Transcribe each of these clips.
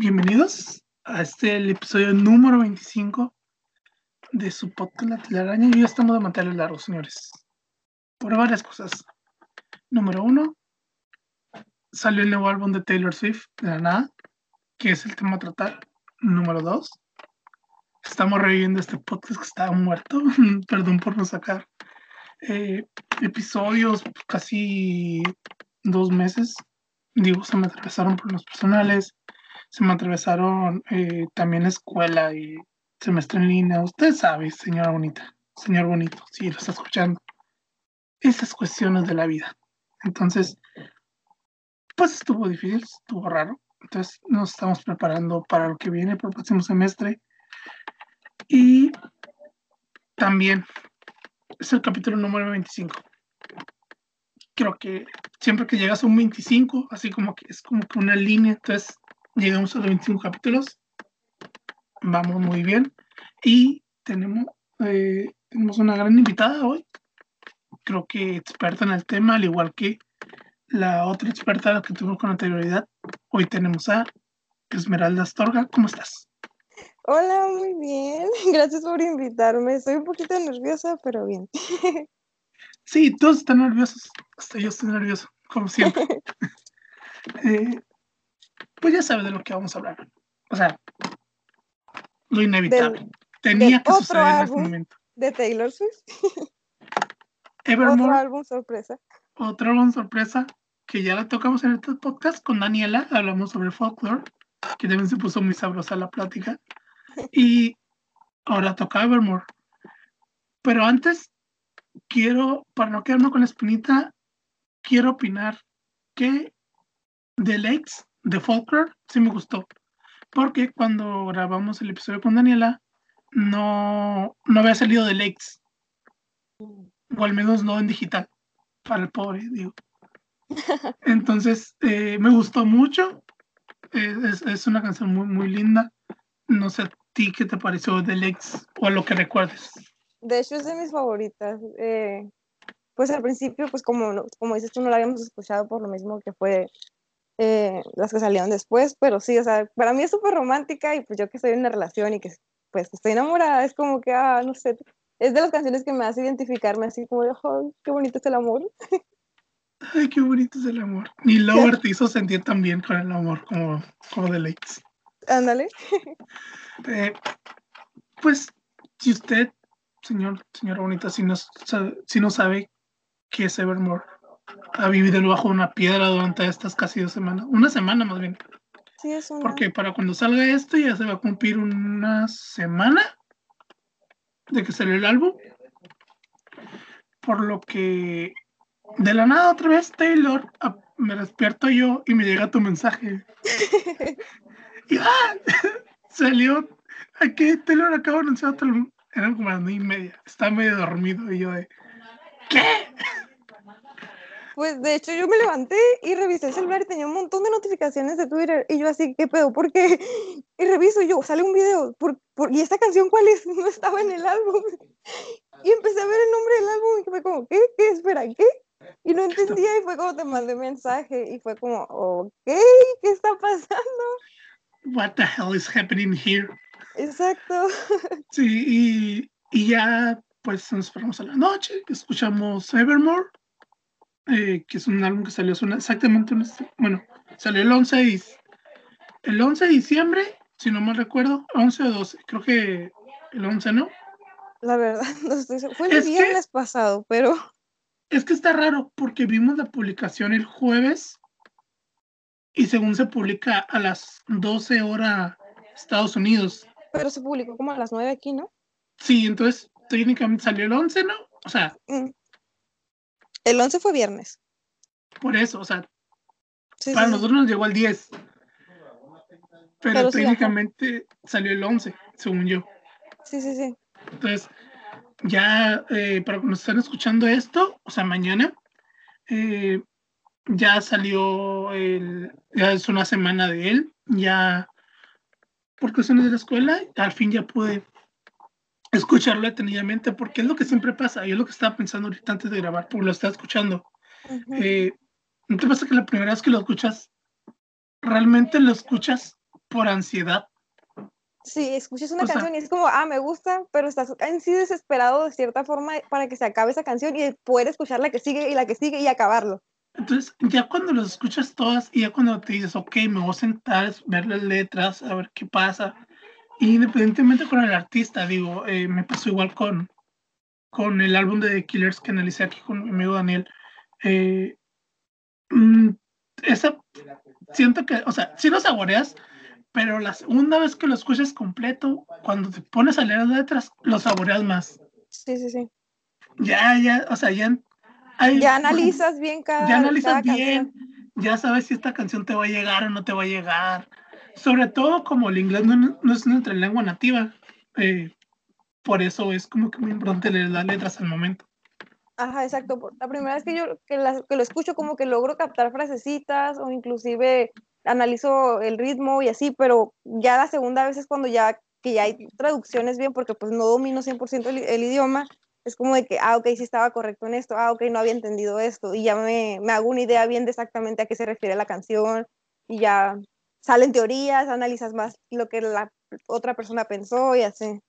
bienvenidos a este episodio número 25 de su podcast La Telaraña. Y ya estamos de mantener largo, señores. Por varias cosas. Número uno, salió el nuevo álbum de Taylor Swift, de la nada, que es el tema a tratar. Número dos, estamos reviviendo este podcast que estaba muerto. Perdón por no sacar eh, episodios casi dos meses. Digo, se me atravesaron problemas personales, se me atravesaron eh, también escuela y semestre en línea. Usted sabe, señora bonita, señor bonito, si lo está escuchando. Esas cuestiones de la vida. Entonces, pues estuvo difícil, estuvo raro. Entonces nos estamos preparando para lo que viene para el próximo semestre. Y también es el capítulo número 25. Creo que siempre que llegas a un 25, así como que es como que una línea, entonces llegamos a los 25 capítulos. Vamos muy bien. Y tenemos, eh, tenemos una gran invitada hoy. Creo que experta en el tema, al igual que la otra experta que tuvimos con anterioridad. Hoy tenemos a Esmeralda Astorga. ¿Cómo estás? Hola, muy bien. Gracias por invitarme. Estoy un poquito nerviosa, pero bien. Sí, todos están nerviosos. Hasta yo estoy nervioso, como siempre. eh, pues ya sabes de lo que vamos a hablar. O sea, lo inevitable. Del- Tenía del que otro suceder en este álbum. momento. De Taylor Swift. Otro Evermore, álbum sorpresa. otro álbum sorpresa que ya la tocamos en este podcast con Daniela. Hablamos sobre folklore, que también se puso muy sabrosa la plática. Y ahora toca Evermore. Pero antes, quiero, para no quedarme con la espinita, quiero opinar que The Lakes de Folklore sí me gustó. Porque cuando grabamos el episodio con Daniela, no, no había salido The Lakes. O al menos no en digital. Para el pobre, digo. Entonces, eh, me gustó mucho. Eh, es, es una canción muy, muy linda. No sé a ti qué te pareció The Lakes o a lo que recuerdes. De hecho, es de mis favoritas. Eh, pues al principio, pues como, como dices tú, no la habíamos escuchado por lo mismo que fue eh, las que salieron después, pero sí, o sea, para mí es súper romántica y pues yo que estoy en una relación y que pues que estoy enamorada, es como que, ah, no sé, es de las canciones que me hace identificarme así como de, "Ay, qué bonito es el amor. Ay, qué bonito es el amor. Ni Lover te hizo sentir tan bien con el amor como, como The Lakes. Ándale. Eh, pues, si usted, señor, señora bonita, si no, si no sabe qué es Evermore, ha vivido bajo una piedra durante estas casi dos semanas, una semana más bien, Sí, es una... porque para cuando salga esto ya se va a cumplir una semana de que salió el álbum, por lo que de la nada otra vez Taylor, a- me despierto yo y me llega tu mensaje. y ¡ah! salió aquí Taylor acaba de anunciar otro. Eran como las nueve y media. Estaba medio dormido y yo de ¿qué? Pues de hecho yo me levanté y revisé el celular y tenía un montón de notificaciones de Twitter y yo así, ¿qué pedo? ¿Por qué? Y reviso yo, sale un video, ¿por, por, y esta canción cuál es? No estaba en el álbum. Y empecé a ver el nombre del álbum y fue como, ¿qué? ¿Qué? Espera, ¿qué? Y no entendía y fue como te mandé mensaje y fue como, ok, ¿qué está pasando? What the hell is happening here? Exacto. Sí, y, y ya pues nos esperamos a la noche, escuchamos Evermore, eh, que es un álbum que salió una- exactamente, una se- bueno, salió el 11 de, el 11 de diciembre, si no mal recuerdo, 11 o 12, creo que el 11, ¿no? La verdad, no estoy. Fue el Es que- viernes pasado, pero Es que está raro porque vimos la publicación el jueves y según se publica a las 12 horas Estados Unidos. pero se publicó como a las 9 aquí, ¿no? Sí, entonces técnicamente salió el 11, ¿no? O sea, Mm. El 11 fue viernes. por eso, o sea, Sí, para sí, sí. nosotros nos llegó el 10. Pero, Pero técnicamente salió el 11, según yo. Sí, sí, sí. Entonces, ya eh, para cuando estén escuchando esto, o sea, mañana, eh, ya salió el, ya es una semana de él, ya por cuestiones de la escuela, al fin ya pude escucharlo detenidamente, porque es lo que siempre pasa, y es lo que estaba pensando ahorita antes de grabar, porque lo estaba escuchando. Ujú. Eh, ¿No te pasa que la primera vez que lo escuchas, realmente lo escuchas por ansiedad. Sí, escuchas una canción y es como, ah, me gusta, pero estás en sí desesperado de cierta forma para que se acabe esa canción y poder escuchar la que sigue y la que sigue y acabarlo. Entonces, ya cuando las escuchas todas y ya cuando te dices, ok, me voy a sentar, ver las letras, a ver qué pasa, independientemente con el artista, digo, eh, me pasó igual con, con el álbum de The Killers que analicé aquí con mi amigo Daniel. Eh, mm, esa, siento que, o sea, sí lo saboreas, pero la segunda vez que lo escuchas completo, cuando te pones a leer las letras, lo saboreas más. Sí, sí, sí. Ya, ya, o sea, ya. ya analizas bien cada Ya analizas bien, ya sabes si esta canción te va a llegar o no te va a llegar. Sobre todo como el inglés no, es nuestra lengua nativa. Eh, por eso es como que muy importante leer las letras al momento. Ajá, exacto. La primera vez que yo que, que lo escucho como que logro captar frasecitas o inclusive analizo el ritmo y así, pero ya la segunda vez es cuando ya que ya hay traducciones bien, porque pues no domino 100% el, el, idioma, es como de que, ah, ok, sí estaba correcto en esto, ah, ok, no había entendido esto, y ya me, me hago una idea bien de exactamente a qué se refiere la canción, y ya salen teorías, analizas más lo que la otra persona pensó y así.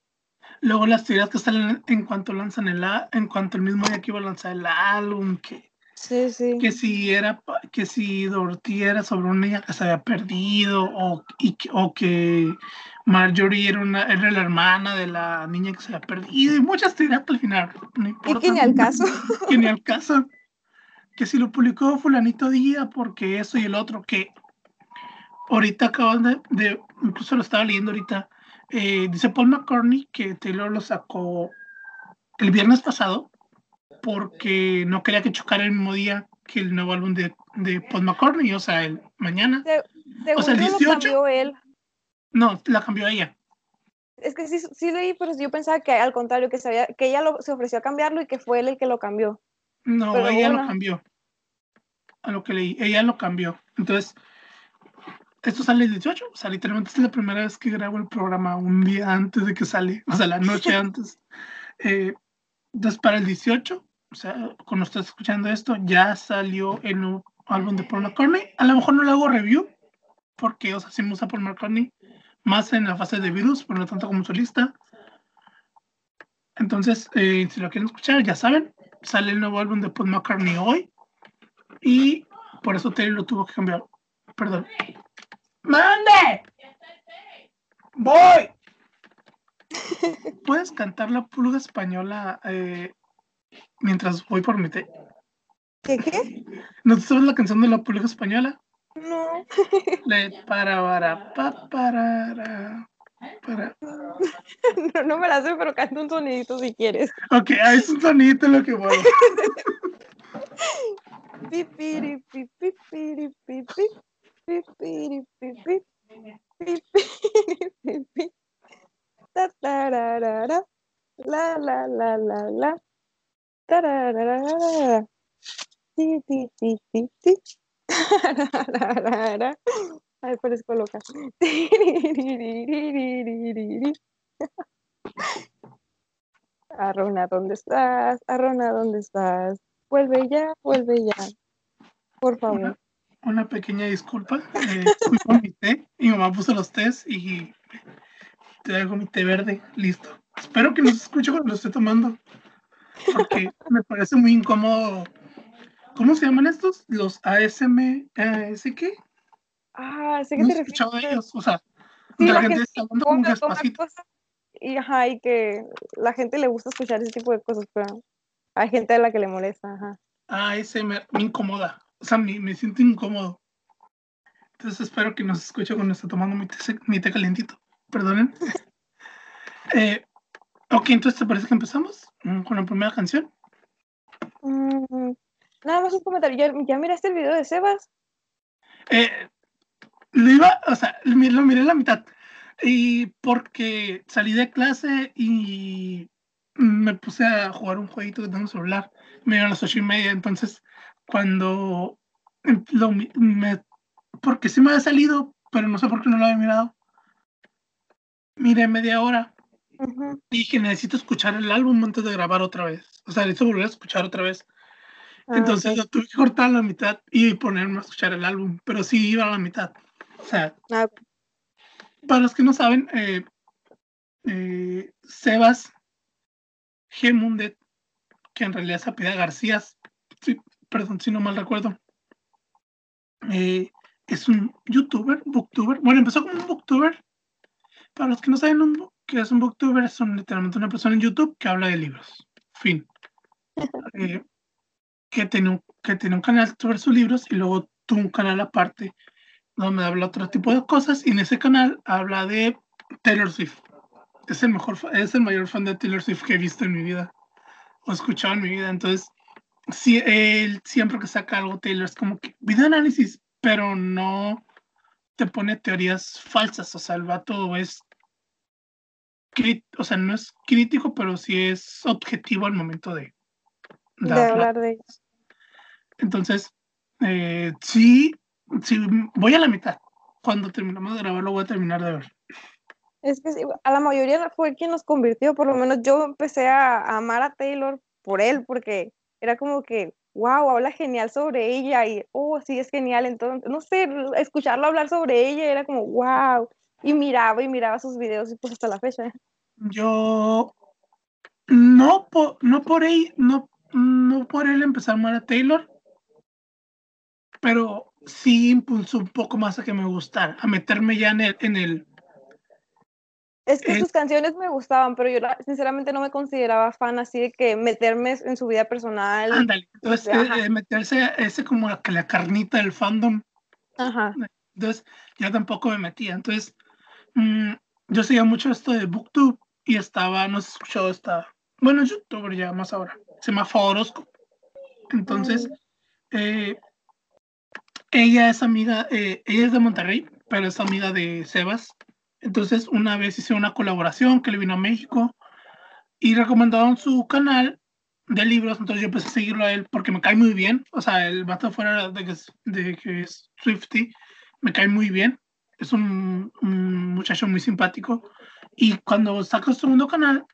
Luego las teorías que salen en cuanto lanzan el en cuanto el mismo día que iba a lanzar el álbum, que Sí, sí. Que si era, que si Dorothy era sobre una niña que se había perdido, o, y, o que Marjorie era, una, era la hermana de la niña que se había perdido, y muchas teorías al final. No importa. Y que ni al caso. que ni al caso. Que si lo publicó fulanito día, porque eso y el otro, que ahorita acaban de, de incluso lo estaba leyendo ahorita, eh, dice Paul McCartney que Taylor lo sacó el viernes pasado porque no quería que chocara el mismo día que el nuevo álbum de, de Paul McCartney, o sea, el mañana. o sea, el 18. Lo cambió él. No, la cambió ella. Es que sí, sí leí, pero yo pensaba que al contrario, que, sabía, que ella lo, se ofreció a cambiarlo y que fue él el que lo cambió. No, ella lo cambió. A lo que leí, ella lo cambió. Entonces, esto sale el 18, o sea, literalmente es la primera vez que grabo el programa un día antes de que sale, o sea, la noche antes. Eh, entonces, para el 18, o sea, cuando estás escuchando esto, ya salió el nuevo álbum de Paul McCartney. A lo mejor no le hago review, porque, o sea, sí me gusta Paul McCartney más en la fase de virus, pero no tanto como solista. Entonces, eh, si lo quieren escuchar, ya saben, sale el nuevo álbum de Paul McCartney hoy. Y por eso Taylor lo tuvo que cambiar. Perdón. ¡Mande! ¡Voy! ¿Puedes cantar la pulga española eh, mientras voy por mi té? ¿Qué qué? ¿No te sabes la canción de la pulga española? No. Le para para pa para para. No, no me la sé, pero canta un sonidito si quieres. Ok, ah, es un sonidito lo que voy. Pipiri, pipiri, pipiri, pipiri, pipiri, pipiri, la la la la la ay parezco loca Arrona, ¿dónde estás? Arrona, ¿dónde estás? Vuelve ya, vuelve ya. Por favor. Una, pequeña disculpa. Eh, fui con mi té. Mi mamá puso los tés y te dejo mi té verde, listo. Espero que no se escuche cuando lo esté tomando, porque me parece muy incómodo. ¿Cómo se llaman estos? Los ASM, ¿AS qué? Ah, sé que te refieres. de ellos, o sea, la, gente, está hablando como despacito. Y, ajá, y que la gente le gusta escuchar ese tipo de cosas, pero hay gente a la que le molesta, ajá. ASM me incomoda, o sea, me, me siento incómodo. Entonces espero que nos escuche cuando esté tomando mi té, mi té calientito perdonen. Eh, ok, entonces te parece que empezamos mm, con la primera canción. Mm, nada más un comentario. ¿Ya, miraste el video de Sebas? Eh, lo iba, o sea, lo miré la mitad. Y porque salí de clase y me puse a jugar un jueguito que tengo en celular. Me dieron las ocho y media. Entonces, cuando lo, me, porque sí me había salido, pero no sé por qué no lo había mirado miré media hora. y Dije, necesito escuchar el álbum antes de grabar otra vez. O sea, necesito volver a escuchar otra vez. Ah, Entonces tuve que cortar la mitad y ponerme a escuchar el álbum, pero sí iba a la mitad. O sea, ah, para los que no saben, eh, eh, Sebas Gemundet, que en realidad es apida García, perdón si no mal recuerdo, eh, es un youtuber, booktuber. Bueno, empezó como un booktuber. Para los que no saben qué es un booktuber, es literalmente una persona en YouTube que habla de libros. Fin. Eh, que, tiene un, que tiene un canal sobre sus libros y luego tuvo un canal aparte donde habla otro tipo de cosas y en ese canal habla de Taylor Swift. Es el mejor, es el mayor fan de Taylor Swift que he visto en mi vida o escuchado en mi vida. Entonces, si él siempre que saca algo Taylor es como que video análisis, pero no te pone teorías falsas. O sea, el vato es o sea, no es crítico, pero sí es objetivo al momento de, de, hablar de ellos. Entonces, eh, sí, sí, voy a la mitad. Cuando terminamos de grabar, lo voy a terminar de ver. Es que a la mayoría fue quien nos convirtió, por lo menos yo empecé a, amar a Taylor por él, porque era como que, wow, habla genial sobre ella y, oh, sí, es genial. Entonces, no sé, escucharlo hablar sobre ella era como, wow. Y miraba y miraba sus videos y pues hasta la fecha. Yo, no por, no por no, no por él empezar amar a Taylor, pero sí impulsó un poco más a que me gustara, a meterme ya en el, en el es que sus canciones me gustaban, pero yo sinceramente no me consideraba fan así de que meterme en su vida personal. Ándale, entonces eh, eh, meterse ese como la, la carnita del fandom. Ajá. Entonces yo tampoco me metía. Entonces mm, yo seguía mucho esto de Booktube y estaba, no sé, escuchado esta, bueno, youtuber ya más ahora, se llama. Entonces, mm. eh, ella es amiga, ella es de Monterrey, pero es amiga de Sebas entonces, una vez hice una colaboración que le vino a México y recomendaron su canal de libros. Entonces, yo empecé a seguirlo a él porque me cae muy bien. O sea, el vato fuera de que es, de que es Swifty, me cae muy bien. Es un, muchacho muy simpático. Y cuando sacó su segundo canal,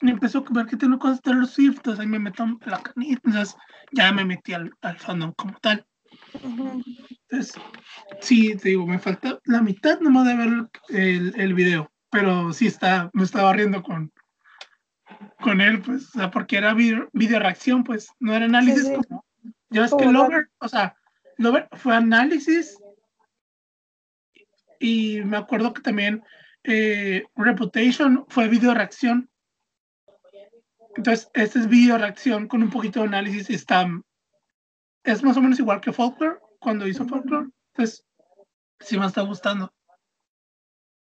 empezó a ver que tiene cosas de los Swift. Entonces, ahí me meto en la canita. Entonces, ya me metí al fandom como tal. Entonces, sí, te digo, me falta la mitad nomás de ver el, el video, pero sí está, me estaba riendo con, con él, pues, o sea, porque era video, reacción, pues, no era análisis como, ya ves que Lover, o sea, Lover fue análisis y me acuerdo que también eh, Reputation fue video reacción. Entonces, este es video reacción con un poquito de análisis y está es más o menos igual que Folklore, cuando hizo Folklore. Entonces, sí me está gustando.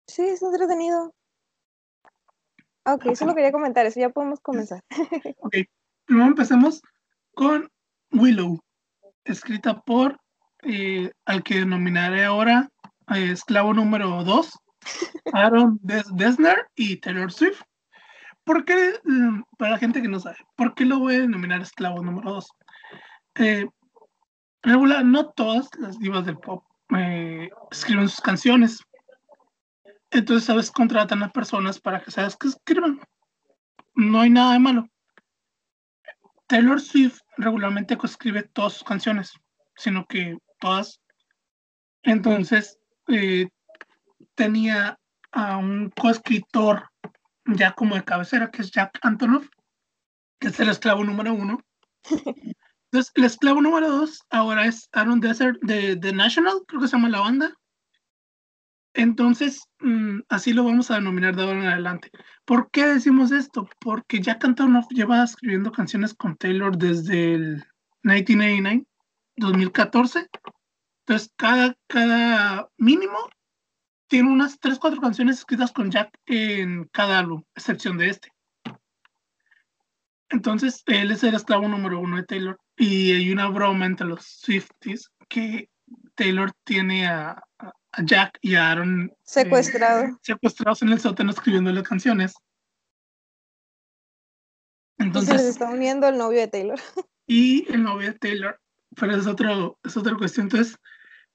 Sí, es entretenido. Ok, eso lo quería comentar, eso ya podemos comenzar. ok, primero empecemos con Willow, escrita por eh, al que denominaré ahora eh, esclavo número 2, Aaron Desner y Taylor Swift. ¿Por qué, mm, para la gente que no sabe, por qué lo voy a denominar esclavo número 2? Eh, regular, no todas las divas del pop eh, escriben sus canciones. Entonces, sabes, contratan a personas para que sabes que escriban. No hay nada de malo. Taylor Swift regularmente coescribe todas sus canciones, sino que todas. Entonces, eh, tenía a un coescritor ya como de cabecera, que es Jack Antonoff, que es el esclavo número uno. Entonces, el esclavo número dos ahora es Aaron Desert de The National, creo que se llama la banda. Entonces, mm, así lo vamos a denominar de ahora en adelante. ¿Por qué decimos esto? Porque Jack Antonoff lleva escribiendo canciones con Taylor desde el 1989, 2014. Entonces, cada, cada mínimo tiene unas 3, 4 canciones escritas con Jack en cada álbum, excepción de este. Entonces, él es el esclavo número uno de Taylor. Y hay una broma entre los Swifties que Taylor tiene a, Jack y a Aaron eh, secuestrado. secuestrados en el sótano escribiendo las canciones. Entonces, y se les está uniendo el novio de Taylor. Y el novio de Taylor. Pero es, otro, es otra cuestión. Entonces,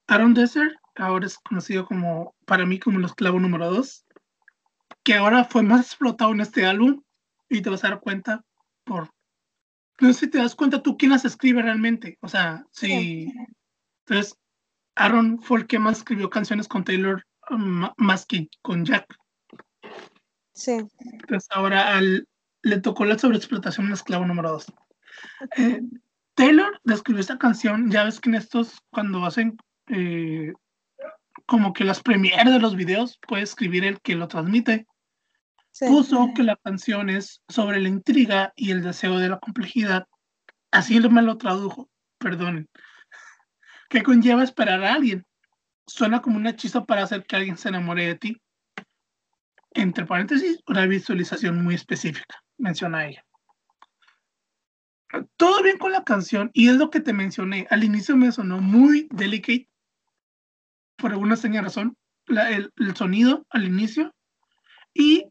Aaron Desert ahora es conocido como, para mí, como el esclavo número dos, que ahora fue más explotado en este álbum. Y te vas a dar cuenta por... No sé si te das cuenta tú quién las escribe realmente. O sea, sí. Entonces, Aaron fue el que más escribió canciones con Taylor más que con Jack. Sí. Entonces ahora al, le tocó la sobreexplotación en esclavo número dos. Eh, Taylor describió esta canción, ya ves que en estos, cuando hacen eh, como que las premieres de los videos, puede escribir el que lo transmite. Puso que la canción es sobre la intriga y el deseo de la complejidad. Así me lo tradujo, perdonen. Que conlleva esperar a alguien. Suena como un hechizo para hacer que alguien se enamore de ti. Entre paréntesis, una visualización muy específica, menciona ella todo bien con la canción y es lo que te mencioné. Al inicio me sonó muy delicate, por alguna extraña razón, el, sonido al inicio y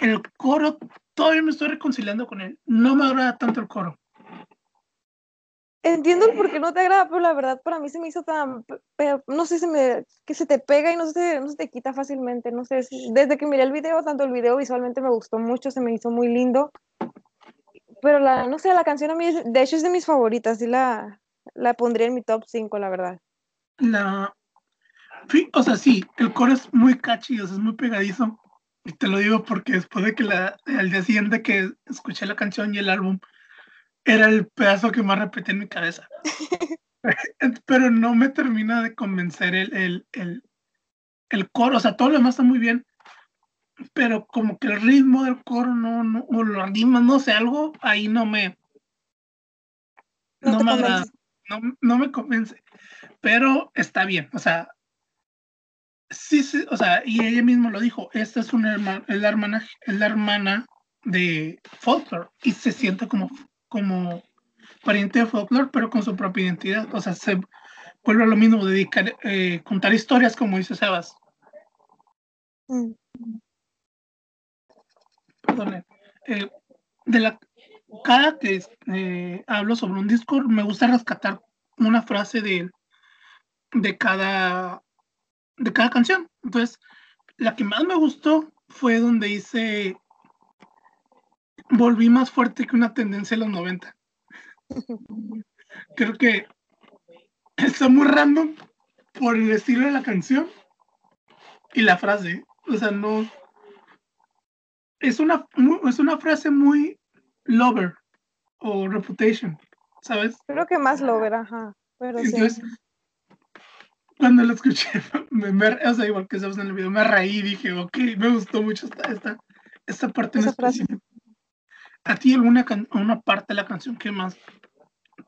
el coro, todavía me estoy reconciliando con él. No me agrada tanto el coro. Entiendo el por qué no te agrada, pero la verdad para mí se me hizo tan, no sé, se me, que se te pega y no se, no se te quita fácilmente, no sé, desde que miré el video, tanto el video visualmente me gustó mucho, se me hizo muy lindo, pero la, no sé, la canción a mí, de hecho es de mis favoritas, y la, la pondría en mi top 5, la verdad. La, o sea, sí, el coro es muy catchy, o sea, es muy pegadizo. Y te lo digo porque después de que la, al día siguiente que escuché la canción y el álbum, era el pedazo que más repetí en mi cabeza. Pero no me termina de convencer el, el, el, el coro, o sea, todo lo demás está muy bien, pero como que el ritmo del coro no, no o lo anima, no sé, algo ahí no me, no, me agrada, no, no, me convence, pero está bien, o sea, sí, sí, o sea, y ella misma lo dijo, esta es una hermana, es la hermana, es la hermana de Folklore y se siente como, como pariente de Folklore, pero con su propia identidad, o sea, se vuelve a lo mismo, dedicar, eh, contar historias como dice Sebas. Mm. Eh, de la, cada que eh, hablo sobre un disco, me gusta rescatar una frase de, de, cada, de cada canción. Entonces, la que más me gustó fue donde dice, volví más fuerte que una tendencia de los 90. Creo que está muy random por el estilo de la canción y la frase. O sea, no, es una, es una frase muy lover o reputation, ¿sabes? Creo que más lover, ajá. Pero Entonces, cuando lo escuché, me, me, o sea, igual que sabes en el video, me reí y dije, ok, me gustó mucho esta, esta, esta parte en específico. ¿A ti alguna una parte de la canción que más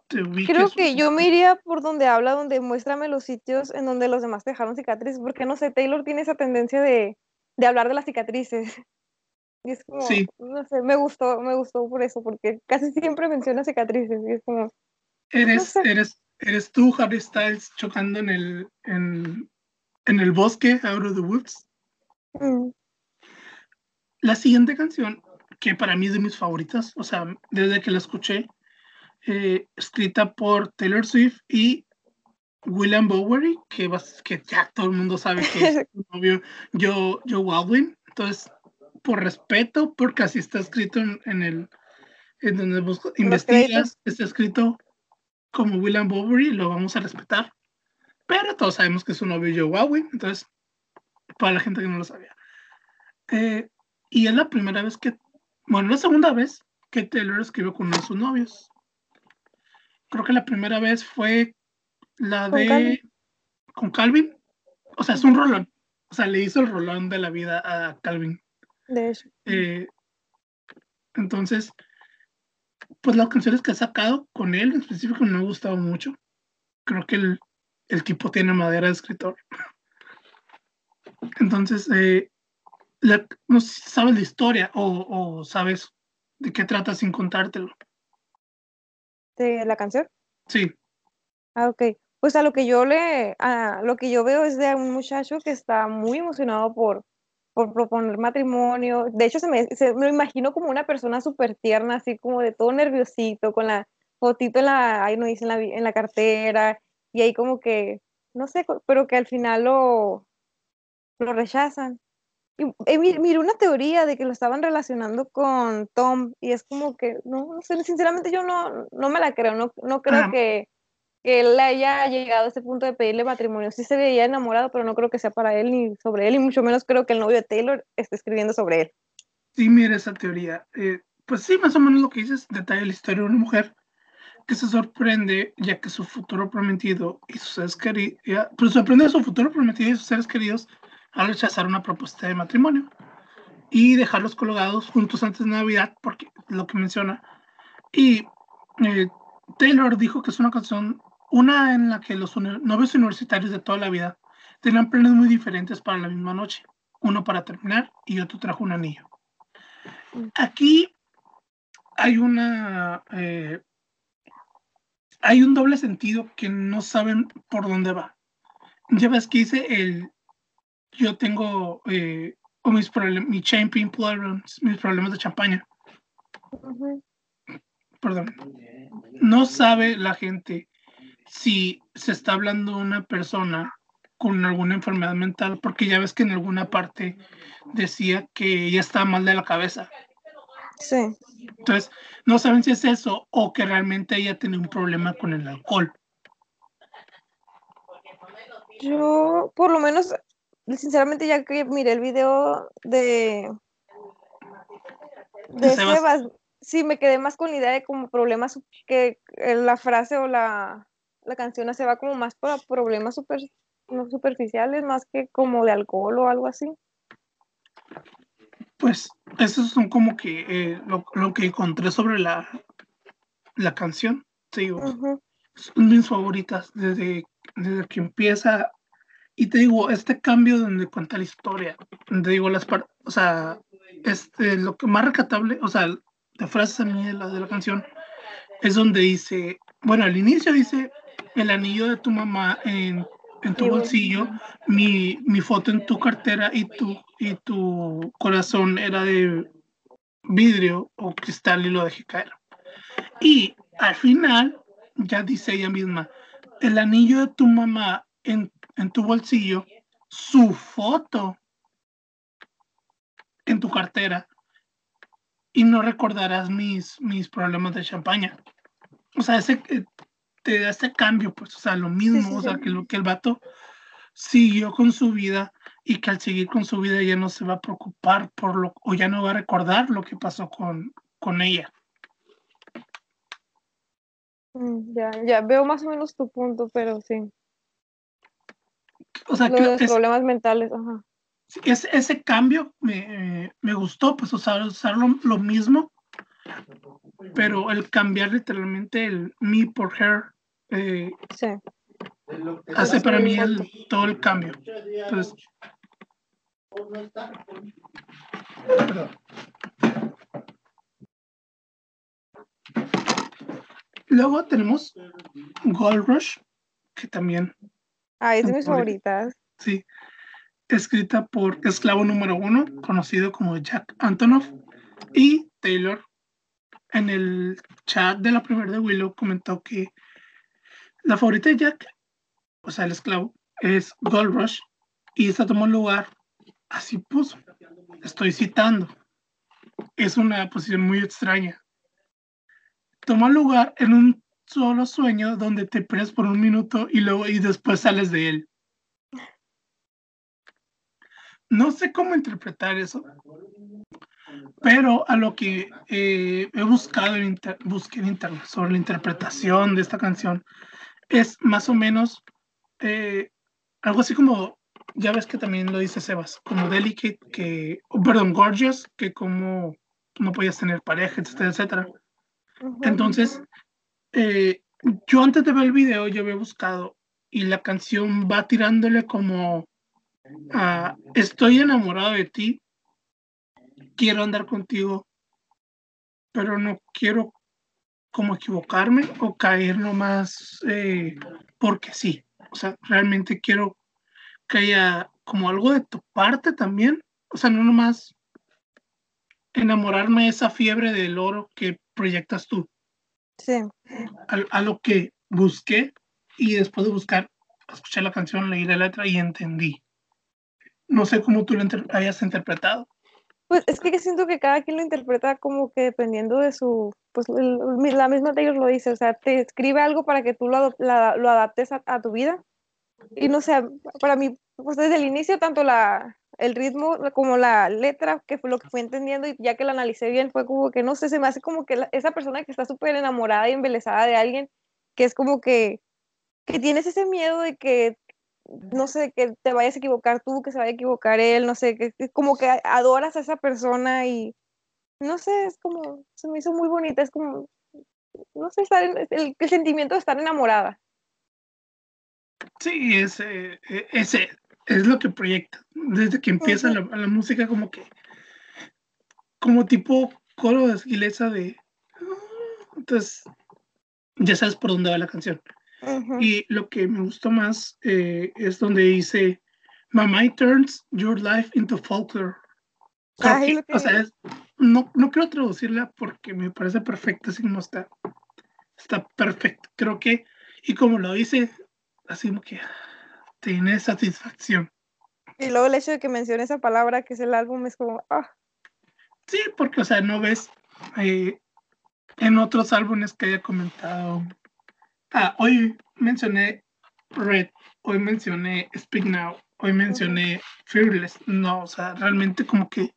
te ubiques? Creo que yo me iría por donde habla, donde muéstrame los sitios en donde los demás te dejaron cicatrices, porque no sé, Taylor tiene esa tendencia de, de hablar de las cicatrices. Y es como, no sé, me gustó, me gustó por eso, porque casi siempre menciona cicatrices y es como... Eres, eres, eres tú, Harry Styles, chocando en el, en, en el bosque, Out of the Woods. Mm. La siguiente canción, que para mí es de mis favoritas, o sea, desde que la escuché, eh, escrita por Taylor Swift y William Bowery, que, que ya todo el mundo sabe que es su novio Joe, Joe Baldwin. Entonces, por respeto, porque así está escrito en, el, en donde investigas, está escrito como William Bowery, lo vamos a respetar. Pero todos sabemos que es un novio Joe Huawei, entonces, para la gente que no lo sabía. Eh, y es la primera vez que, bueno, la segunda vez que Taylor escribió con uno de sus novios. Creo que la primera vez fue la de con Calvin. O sea, es un rolón. O sea, le hizo el rolón de la vida a Calvin. De hecho. Eh, entonces, pues las canciones que ha sacado con él en específico me han gustado mucho. Creo que el, tipo tiene madera de escritor. Entonces, eh, no sé si sabes la historia o, sabes de qué trata sin contártelo. ¿De la canción? Sí. Ah, ok. Pues a lo que yo le, a lo que yo veo es de un muchacho que está muy emocionado por, por proponer matrimonio. De hecho, se me, se, me imagino como una persona súper tierna, así como de todo nerviosito, con la fotito en la, ahí no dice, en la, en la cartera, y ahí como que, no sé, pero que al final lo, lo rechazan. Y, eh, miré una teoría de que lo estaban relacionando con Tom, y es como que, no, no sé, sinceramente yo no, no me la creo, no, no creo que, que él haya llegado a ese punto de pedirle matrimonio. Sí se veía enamorado, pero no creo que sea para él ni sobre él, y mucho menos creo que el novio de Taylor esté escribiendo sobre él. Sí, mira esa teoría. Eh, pues sí, más o menos lo que dices, detalla la historia de una mujer que se sorprende ya que su futuro prometido y sus seres queridos, pues sorprende a su futuro prometido y sus seres queridos al rechazar una propuesta de matrimonio y dejarlos colgados juntos antes de Navidad, porque lo que menciona. Y eh, Taylor dijo que es una canción, una en la que los novios universitarios de toda la vida tenían planes muy diferentes para la misma noche, uno para terminar y otro trajo un anillo. Mm. Aquí hay una eh, hay un doble sentido que no saben por dónde va. Ya ves que dice el yo tengo eh, mis problemas, mi champagne problems, mis problemas de champaña. Perdón. No sabe la gente si se está hablando de una persona con alguna enfermedad mental, porque ya ves que en alguna parte decía que ella estaba mal de la cabeza. Sí. Entonces, no saben si es eso o que realmente ella tiene un problema con el alcohol. Yo, por lo menos, sinceramente, ya que miré el video de, de, Sebas. sí me quedé más con la idea de como problemas que la frase o la, la canción se va como más para problemas super, superficiales, más que como de alcohol o algo así pues esos son como que eh, lo, que encontré sobre la, la canción. Te digo, son mis favoritas desde, desde que empieza. Y te digo, este cambio donde cuenta la historia, te digo, las o sea, este, lo que más recatable, o sea, de frases a mí de la, de la canción, es donde dice, bueno, al inicio dice, el anillo de tu mamá en en tu bolsillo, mi, mi, foto en tu cartera y tu, y tu corazón era de vidrio o cristal y lo dejé caer. Y al final, ya dice ella misma, el anillo de tu mamá en, en tu bolsillo, su foto en tu cartera y no recordarás mis, mis problemas de champaña. O sea, ese, eh, te da este cambio, pues, o sea, lo mismo, o sea, que, lo, que el vato siguió con su vida y que al seguir con su vida ya no se va a preocupar por lo, o ya no va a recordar lo que pasó con, con ella. Mm, ya, ya, veo más o menos tu punto, pero sí. O sea, que los problemas mentales, ajá. Ese, ese cambio me, me, gustó, pues, usar, usar lo mismo pero el cambiar literalmente el me por her eh, hace para mí todo el cambio. Luego tenemos Gold Rush, que también. Ah, es de mis favoritas. Sí. Escrita por esclavo número uno, conocido como Jack Antonoff, y Taylor en el chat de la primera de Willow comentó que la favorita de Jack, o sea, el esclavo, es Gold Rush y esta tomó lugar, así puso, estoy citando, es una posición muy extraña. Toma lugar en un solo sueño donde te pierdes por un minuto y luego y después sales de él. No sé cómo interpretar eso, pero a lo que eh, he buscado en, busqué en internet sobre la interpretación de esta canción es más o menos eh, algo así como, ya ves que también lo dice Sebas, como delicate, que, perdón, gorgeous, que como no podías tener pareja, etcétera, etcétera. Entonces, eh, yo antes de ver el video, yo había buscado y la canción va tirándole como estoy enamorado de ti, quiero andar contigo, pero no quiero como equivocarme o caer nomás eh, porque sí. O sea, realmente quiero que haya como algo de tu parte también. O sea, no nomás enamorarme de esa fiebre del oro que proyectas tú. Sí. A, lo que busqué y después de buscar, escuché la canción, leí la letra y entendí. No sé cómo tú lo hayas interpretado. Pues es que siento que cada quien lo interpreta como que dependiendo de su, pues la misma Taylor lo dice, o sea, te escribe algo para que tú lo, lo adaptes a, tu vida. Y no sé, para mí, pues desde el inicio, tanto la, el ritmo como la letra, que fue lo que fui entendiendo y ya que la analicé bien, fue como que, no sé, se me hace como que esa persona que está súper enamorada y embelesada de alguien, que es como que, que tienes ese miedo de que no sé, que te vayas a equivocar tú, que se vaya a equivocar él, no sé, que es como que adoras a esa persona y no sé, es como, se me hizo muy bonita, es como, no sé, el, sentimiento de estar enamorada. Sí, ese, e, ese es lo que proyecta. Desde que empieza la, música, como que, como tipo coro de esquileza de. Entonces, ya sabes por dónde va la canción. Y lo que me gustó más eh, es donde dice, My mind turns your life into folklore. o sea, no, no quiero traducirla porque me parece perfecta, así como está. Está perfecto. Creo que, y como lo dice, así como que tiene satisfacción. Y luego el hecho de que mencione esa palabra, que es el álbum, es como, ah. Sí, porque, o sea, no ves eh, en otros álbumes que haya comentado Ah, hoy mencioné Red, hoy mencioné Speak Now, hoy mencioné Fearless. No, o sea, realmente como que,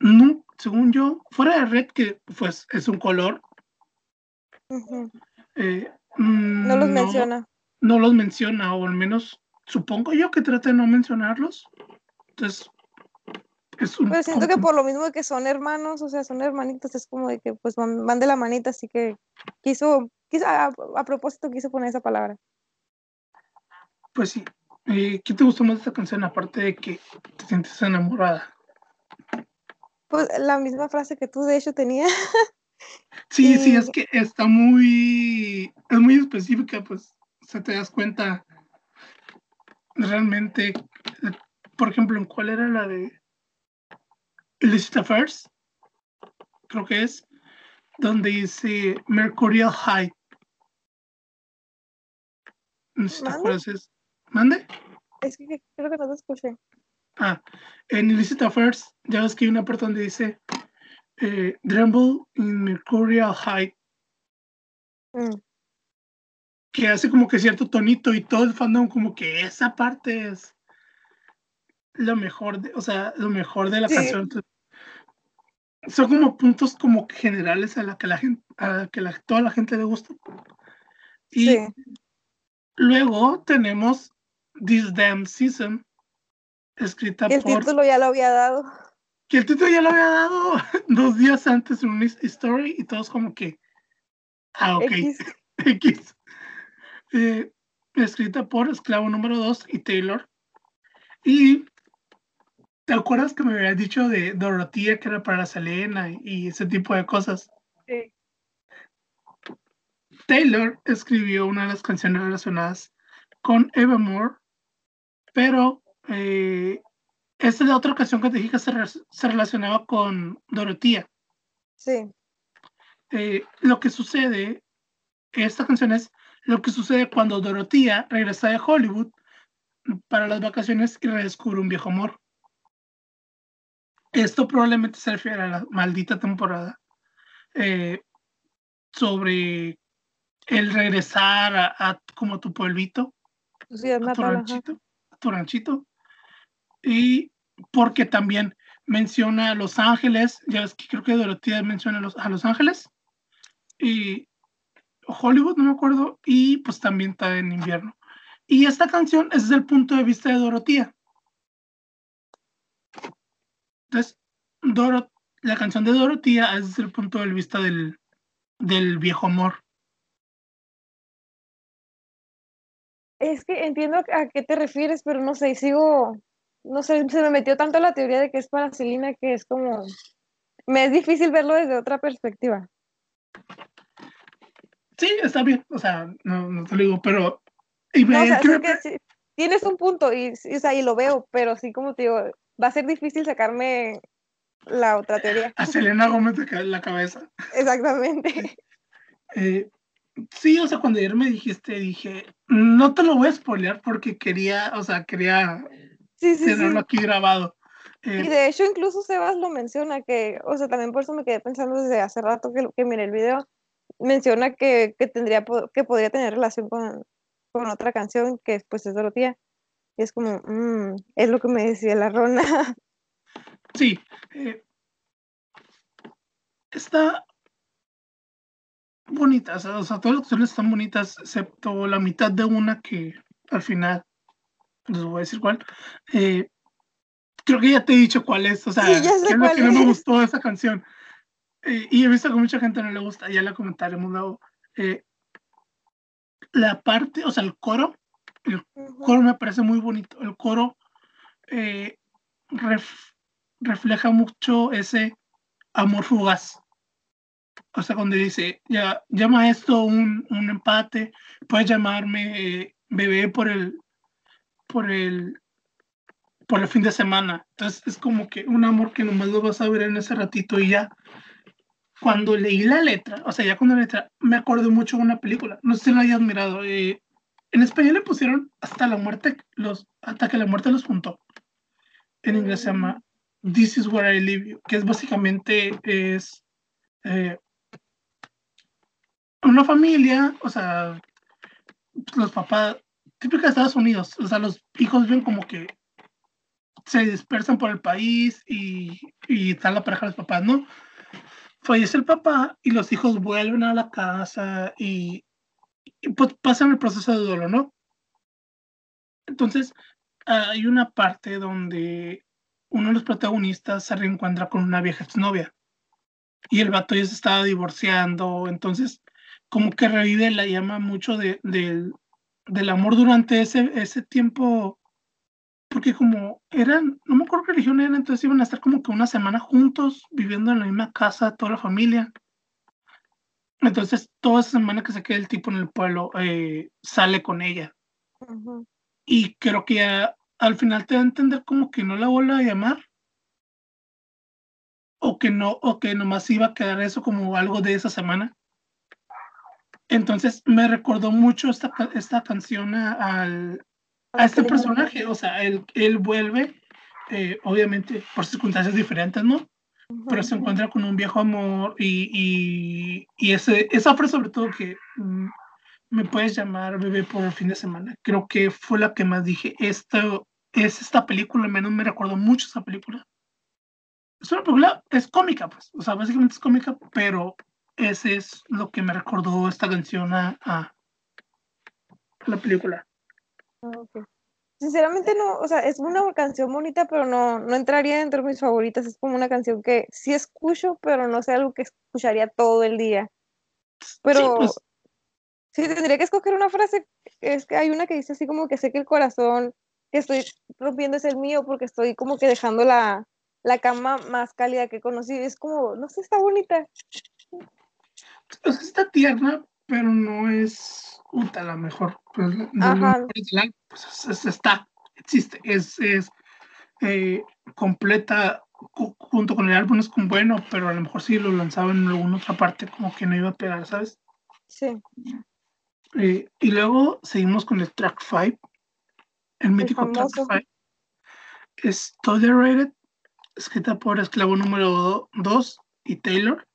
no, según yo, fuera de Red, que pues es un color. Eh, no los menciona. No los menciona, o al menos supongo yo que trata de no mencionarlos. Entonces, es un Pero siento que por lo mismo de que son hermanos, o sea, son hermanitos, es como de que pues van, van de la manita, así que quiso a, propósito quise poner esa palabra. Pues sí. Eh, ¿Qué te gustó más de esta canción aparte de que te sientes enamorada? Pues la misma frase que tú de hecho tenías. Sí, sí, es que está muy, es muy específica, pues se te das cuenta realmente, por ejemplo, ¿en cuál era la de Illicit Affairs? Creo que es, donde dice Mercurial High. Te acuerdas. ¿Mande? Es que creo que no te escuché. Ah, en Illicit Affairs, ya ves que hay una parte donde dice eh, Dremble in Mercurial High. Mm. Que hace como que cierto tonito y todo el fandom como que esa parte es lo mejor, de, o sea, lo mejor de la canción. Son como puntos como generales a la que la gente, a que la, toda la gente le gusta. Y sí. Luego tenemos This Damn Season, escrita por... El título ya lo había dado. Que el título ya lo había dado dos días antes en un story y todos como que... Ah, ok. X. Eh, escrita por Esclavo número 2 y Taylor. Y ¿te acuerdas que me habías dicho de Dorotía que era para Selena y ese tipo de cosas? Taylor escribió una de las canciones relacionadas con Evermore, pero eh, esta es la otra canción que te dije que se, relacionaba con Dorotía. Sí. Eh, lo que sucede, esta canción es lo que sucede cuando Dorotía regresa de Hollywood para las vacaciones y redescubre un viejo amor. Esto probablemente se refiere a la maldita temporada eh, sobre el regresar a, como tu pueblito, a, tu ranchito, tu ranchito, y porque también menciona a Los Ángeles, ya ves que creo que Dorotía menciona a Los, a Los Ángeles, y Hollywood, no me acuerdo, y pues también está en invierno. Y esta canción es desde el punto de vista de Dorotía. Entonces, la canción de Dorotía es desde el punto de vista del, del viejo amor. Es que entiendo a qué te refieres, pero no sé, sigo, no sé, se me metió tanto la teoría de que es para Celina que es como, me es difícil verlo desde otra perspectiva. Sí, está bien, o sea, no, te lo digo, pero... tienes un punto y, y lo veo, pero sí, como te digo, va a ser difícil sacarme la otra teoría. A Selena Gómez te cae en la cabeza. Exactamente. Eh, Sí, o sea, cuando ayer me dijiste, dije, no te lo voy a spoilear porque quería, o sea, quería tenerlo aquí grabado. y de hecho, incluso Sebas lo menciona, que, o sea, también por eso me quedé pensando desde hace rato que, que miré el video, menciona que, que tendría, que podría tener relación con, con otra canción que pues es Dorotía. Y es como, mmm, es lo que me decía la Rona. Sí. Eh, está bonita, o sea, todas las canciones están bonitas, excepto la mitad de una que al final, les voy a decir cuál. Eh, creo que ya te he dicho cuál es, o sea, Sí, que es lo que no me gustó de esa canción. Eh, y he visto que mucha gente no le gusta, ya la comentaremos luego. Eh, la parte, o sea, el coro, el coro me parece muy bonito. El coro eh, ref- refleja mucho ese amor fugaz. O sea, cuando dice, ya, llama esto un, un empate, puedes llamarme eh, bebé por el, por el, por el fin de semana. Entonces es como que un amor que nomás lo vas a ver en ese ratito y ya. Cuando leí la letra, o sea, ya con la letra, me acordé mucho de una película. No sé si la hayas mirado. eh, en español le pusieron hasta la muerte, los, hasta que la muerte los juntó. En inglés se llama This is where I leave you, que es básicamente es eh, una familia, o sea, los papás, típica de Estados Unidos, o sea, los hijos ven como que se dispersan por el país y, y está la pareja de los papás, ¿no? Fallece el papá y los hijos vuelven a la casa y, pues pasan el proceso de duelo, ¿no? Entonces, hay una parte donde uno de los protagonistas se reencuentra con una vieja exnovia y el vato ya se estaba divorciando, entonces como que revive la llama mucho de, del- del amor durante ese, ese tiempo, porque como eran, no me acuerdo qué religión eran, entonces iban a estar como que una semana juntos, viviendo en la misma casa, toda la familia. Entonces, toda esa semana que se queda el tipo en el pueblo, eh, sale con ella. Ujú. Y creo que ya al final te da a entender como que no la vuelve a llamar. O que no, o que nomás iba a quedar eso como algo de esa semana. Entonces me recordó mucho esta, esta canción a, al- a este personaje. O sea, él, él vuelve, eh, obviamente por circunstancias diferentes, ¿no? Pero se encuentra con un viejo amor y, y, y ese, esa frase sobre todo que mm, me puedes llamar bebé por el fin de semana. Creo que fue la que más dije. Esto es esta película, al menos me recuerdo mucho esa película. Es una película, es cómica, pues. O sea, básicamente es cómica, pero ese es lo que me recordó esta canción a, a la película. Ah. Sinceramente no, o sea, es una canción bonita, pero no, no entraría dentro de mis favoritas. Es como una canción que sí escucho, pero no sé algo que escucharía todo el día. Pero Sí, pues, si tendría que escoger una frase, es que hay una que dice así como que sé que el corazón que estoy rompiendo es el mío porque estoy como que dejando la, la cama más cálida que conocí. Es como, no sé, está bonita. O sea, está tierna, pero no es puta la mejor. Pues, del álbum, pues, es- es- está, existe, es, es eh, completa ju- junto con el álbum es con bueno, pero a lo mejor si lo lanzaba en alguna otra parte como que no iba a pegar, ¿sabes? Sí, Eh, y luego seguimos con el track 5, el mítico track famoso. 5. Es Tolerated, escrita por Esclavo número 2 y Taylor.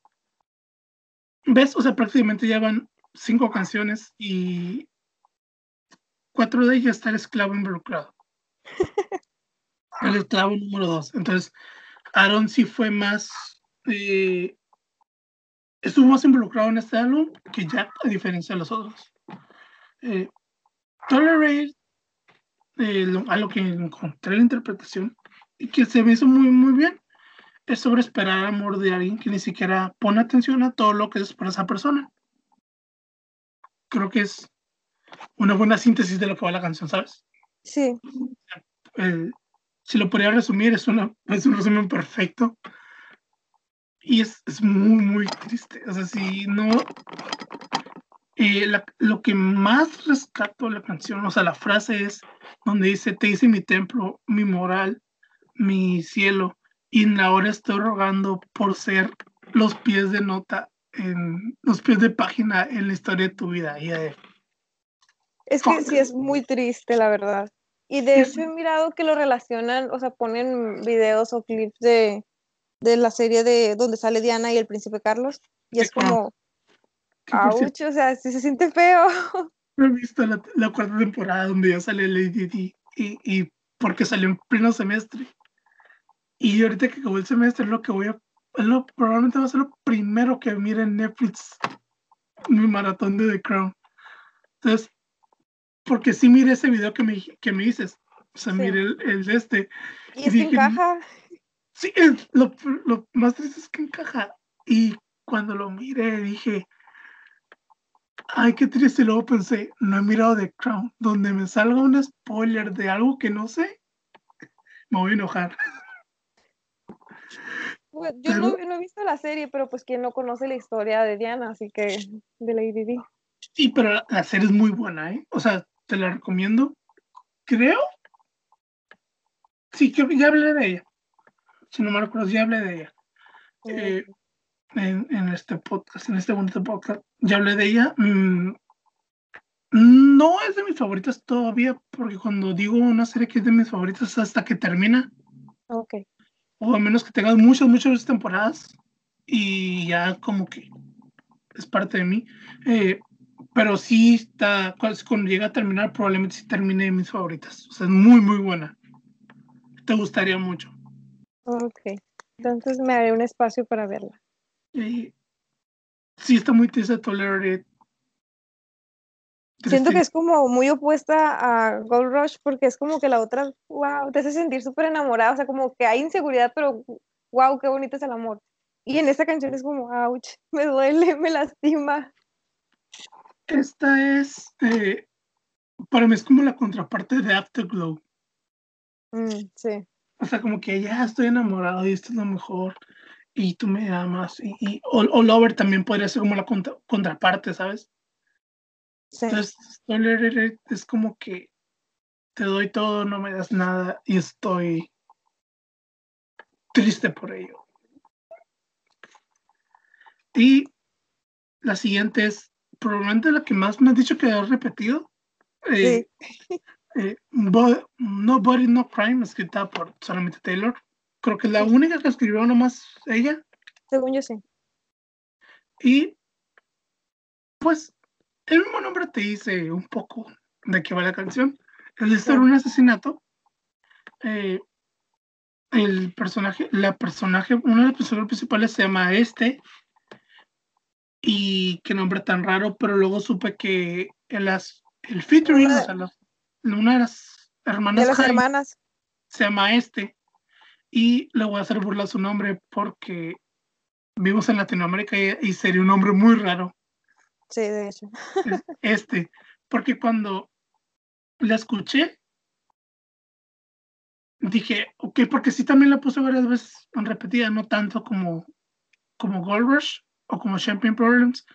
¿Ves? O sea, prácticamente ya van cinco canciones y cuatro de ellas está el esclavo involucrado. El esclavo número 2. Entonces, Aaron sí fue más. eh, estuvo más involucrado en este álbum que Jack, a diferencia de los otros. Eh, Tolerate, eh, lo- a lo que encontré la interpretación y que se me hizo muy, muy bien, es sobre esperar amor de alguien que ni siquiera pone atención a todo lo que espera esa persona. Creo que es una buena síntesis de lo que va la canción, ¿sabes? Sí, El- si lo podría resumir, es, una, es un resumen perfecto. Y es, es muy, muy triste. O sea, si no. eh, la- lo que más rescato de la canción, o sea, la frase es donde dice: Te hice mi templo, mi moral, mi cielo, y ahora estoy rogando por ser los pies de nota, en los pies de página en la historia de tu vida. Y de, es que sí es muy triste, la verdad. Y de hecho he mirado que lo relacionan, o sea, ponen videos o clips de, de la serie de donde sale Diana y el príncipe Carlos. Y es como, ouch, o sea, sí se siente feo. No he visto la, la, cuarta temporada donde ya sale Lady Di y, y porque salió en pleno semestre. Y ahorita que acabó el semestre, lo que voy a. Lo, probablemente va a ser lo primero que mire en Netflix. Mi maratón de The Crown. Entonces, porque sí mire ese video que me, que me dices. O sea, mire el, el, de este. Y, es que encaja. Sí, lo, lo más triste es que encaja. Y cuando lo miré, dije. Ay, qué triste. Luego pensé, no he mirado The Crown. Donde me salga un spoiler de algo que no sé, me voy a enojar. Pues, yo no, no, he visto la serie, pero pues quien no conoce la historia de Diana, así que de Lady Di. Sí, pero la, la, serie es muy buena, ¿eh? O sea, te la recomiendo. Creo. Sí, que ya hablé de ella. Si no me recuerdo, ya hablé de ella. Eh, en, en, este podcast, en este bonito podcast, ya hablé de ella. Mm, no es de mis favoritas todavía, porque cuando digo una serie que es de mis favoritas hasta que termina. Ok o a menos que tengas muchas, muchas temporadas y ya como que es parte de mí. Eh, pero sí está, cuando llega a terminar, probablemente sí termine de mis favoritas. O sea, es muy, muy buena. Te gustaría mucho. Ok, entonces me haré un espacio para verla. Eh, sí, está muy triste Tolerate. Siento que es como muy opuesta a Gold Rush porque es como que la otra, wow, te hace sentir súper enamorada, o sea, como que hay inseguridad, pero wow, qué bonito es el amor. Y en esta canción es como, ouch, me duele, me lastima. Esta es, eh, para mí es como la contraparte de Afterglow. Mm, sí. O sea, como que ya estoy enamorado y esto es lo mejor y tú me amas. Y, y o, o Lover también podría ser como la contra, contraparte, ¿sabes? Sí. Entonces, es como que te doy todo, no me das nada y estoy triste por ello. Y la siguiente es probablemente la que más me has dicho que has repetido. Eh, sí. eh, Nobody No Crime, escrita por solamente Taylor. Creo que es la única que escribió nomás ella. Según yo sí. Y pues el mismo nombre te dice un poco de qué va la canción. Es de estar un asesinato. Eh, el personaje, la personaje, uno de los personajes principales se llama Este. Y qué nombre tan raro, pero luego supe que el, el featuring, o sea, los, una de las hermanas, de las Jaime, hermanas se llama Este. Y le voy a hacer burla a su nombre porque vivimos en Latinoamérica y, y sería un nombre muy raro. Sí, de hecho. Este, porque cuando la escuché, dije, ok, porque sí también la puse varias veces en repetida, no tanto como, como Gold Rush o como Champagne Problems.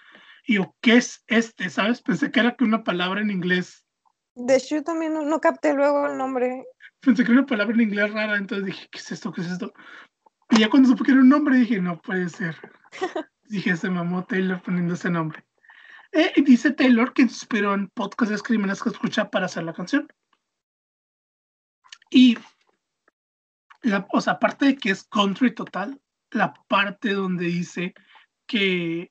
Y yo, ¿qué es este? ¿Sabes? Pensé que era que una palabra en inglés. De hecho, yo también no, no capté luego el nombre. Pensé que era una palabra en inglés rara, entonces dije, ¿qué es esto? ¿Qué es esto? Y ya cuando supe que era un nombre, dije, no puede ser. dije, se mamó Taylor poniendo ese nombre. Eh, dice Taylor que inspiró en podcasts crímenes que escucha para hacer la canción. Y, la, o sea, aparte de que es country total, la parte donde dice que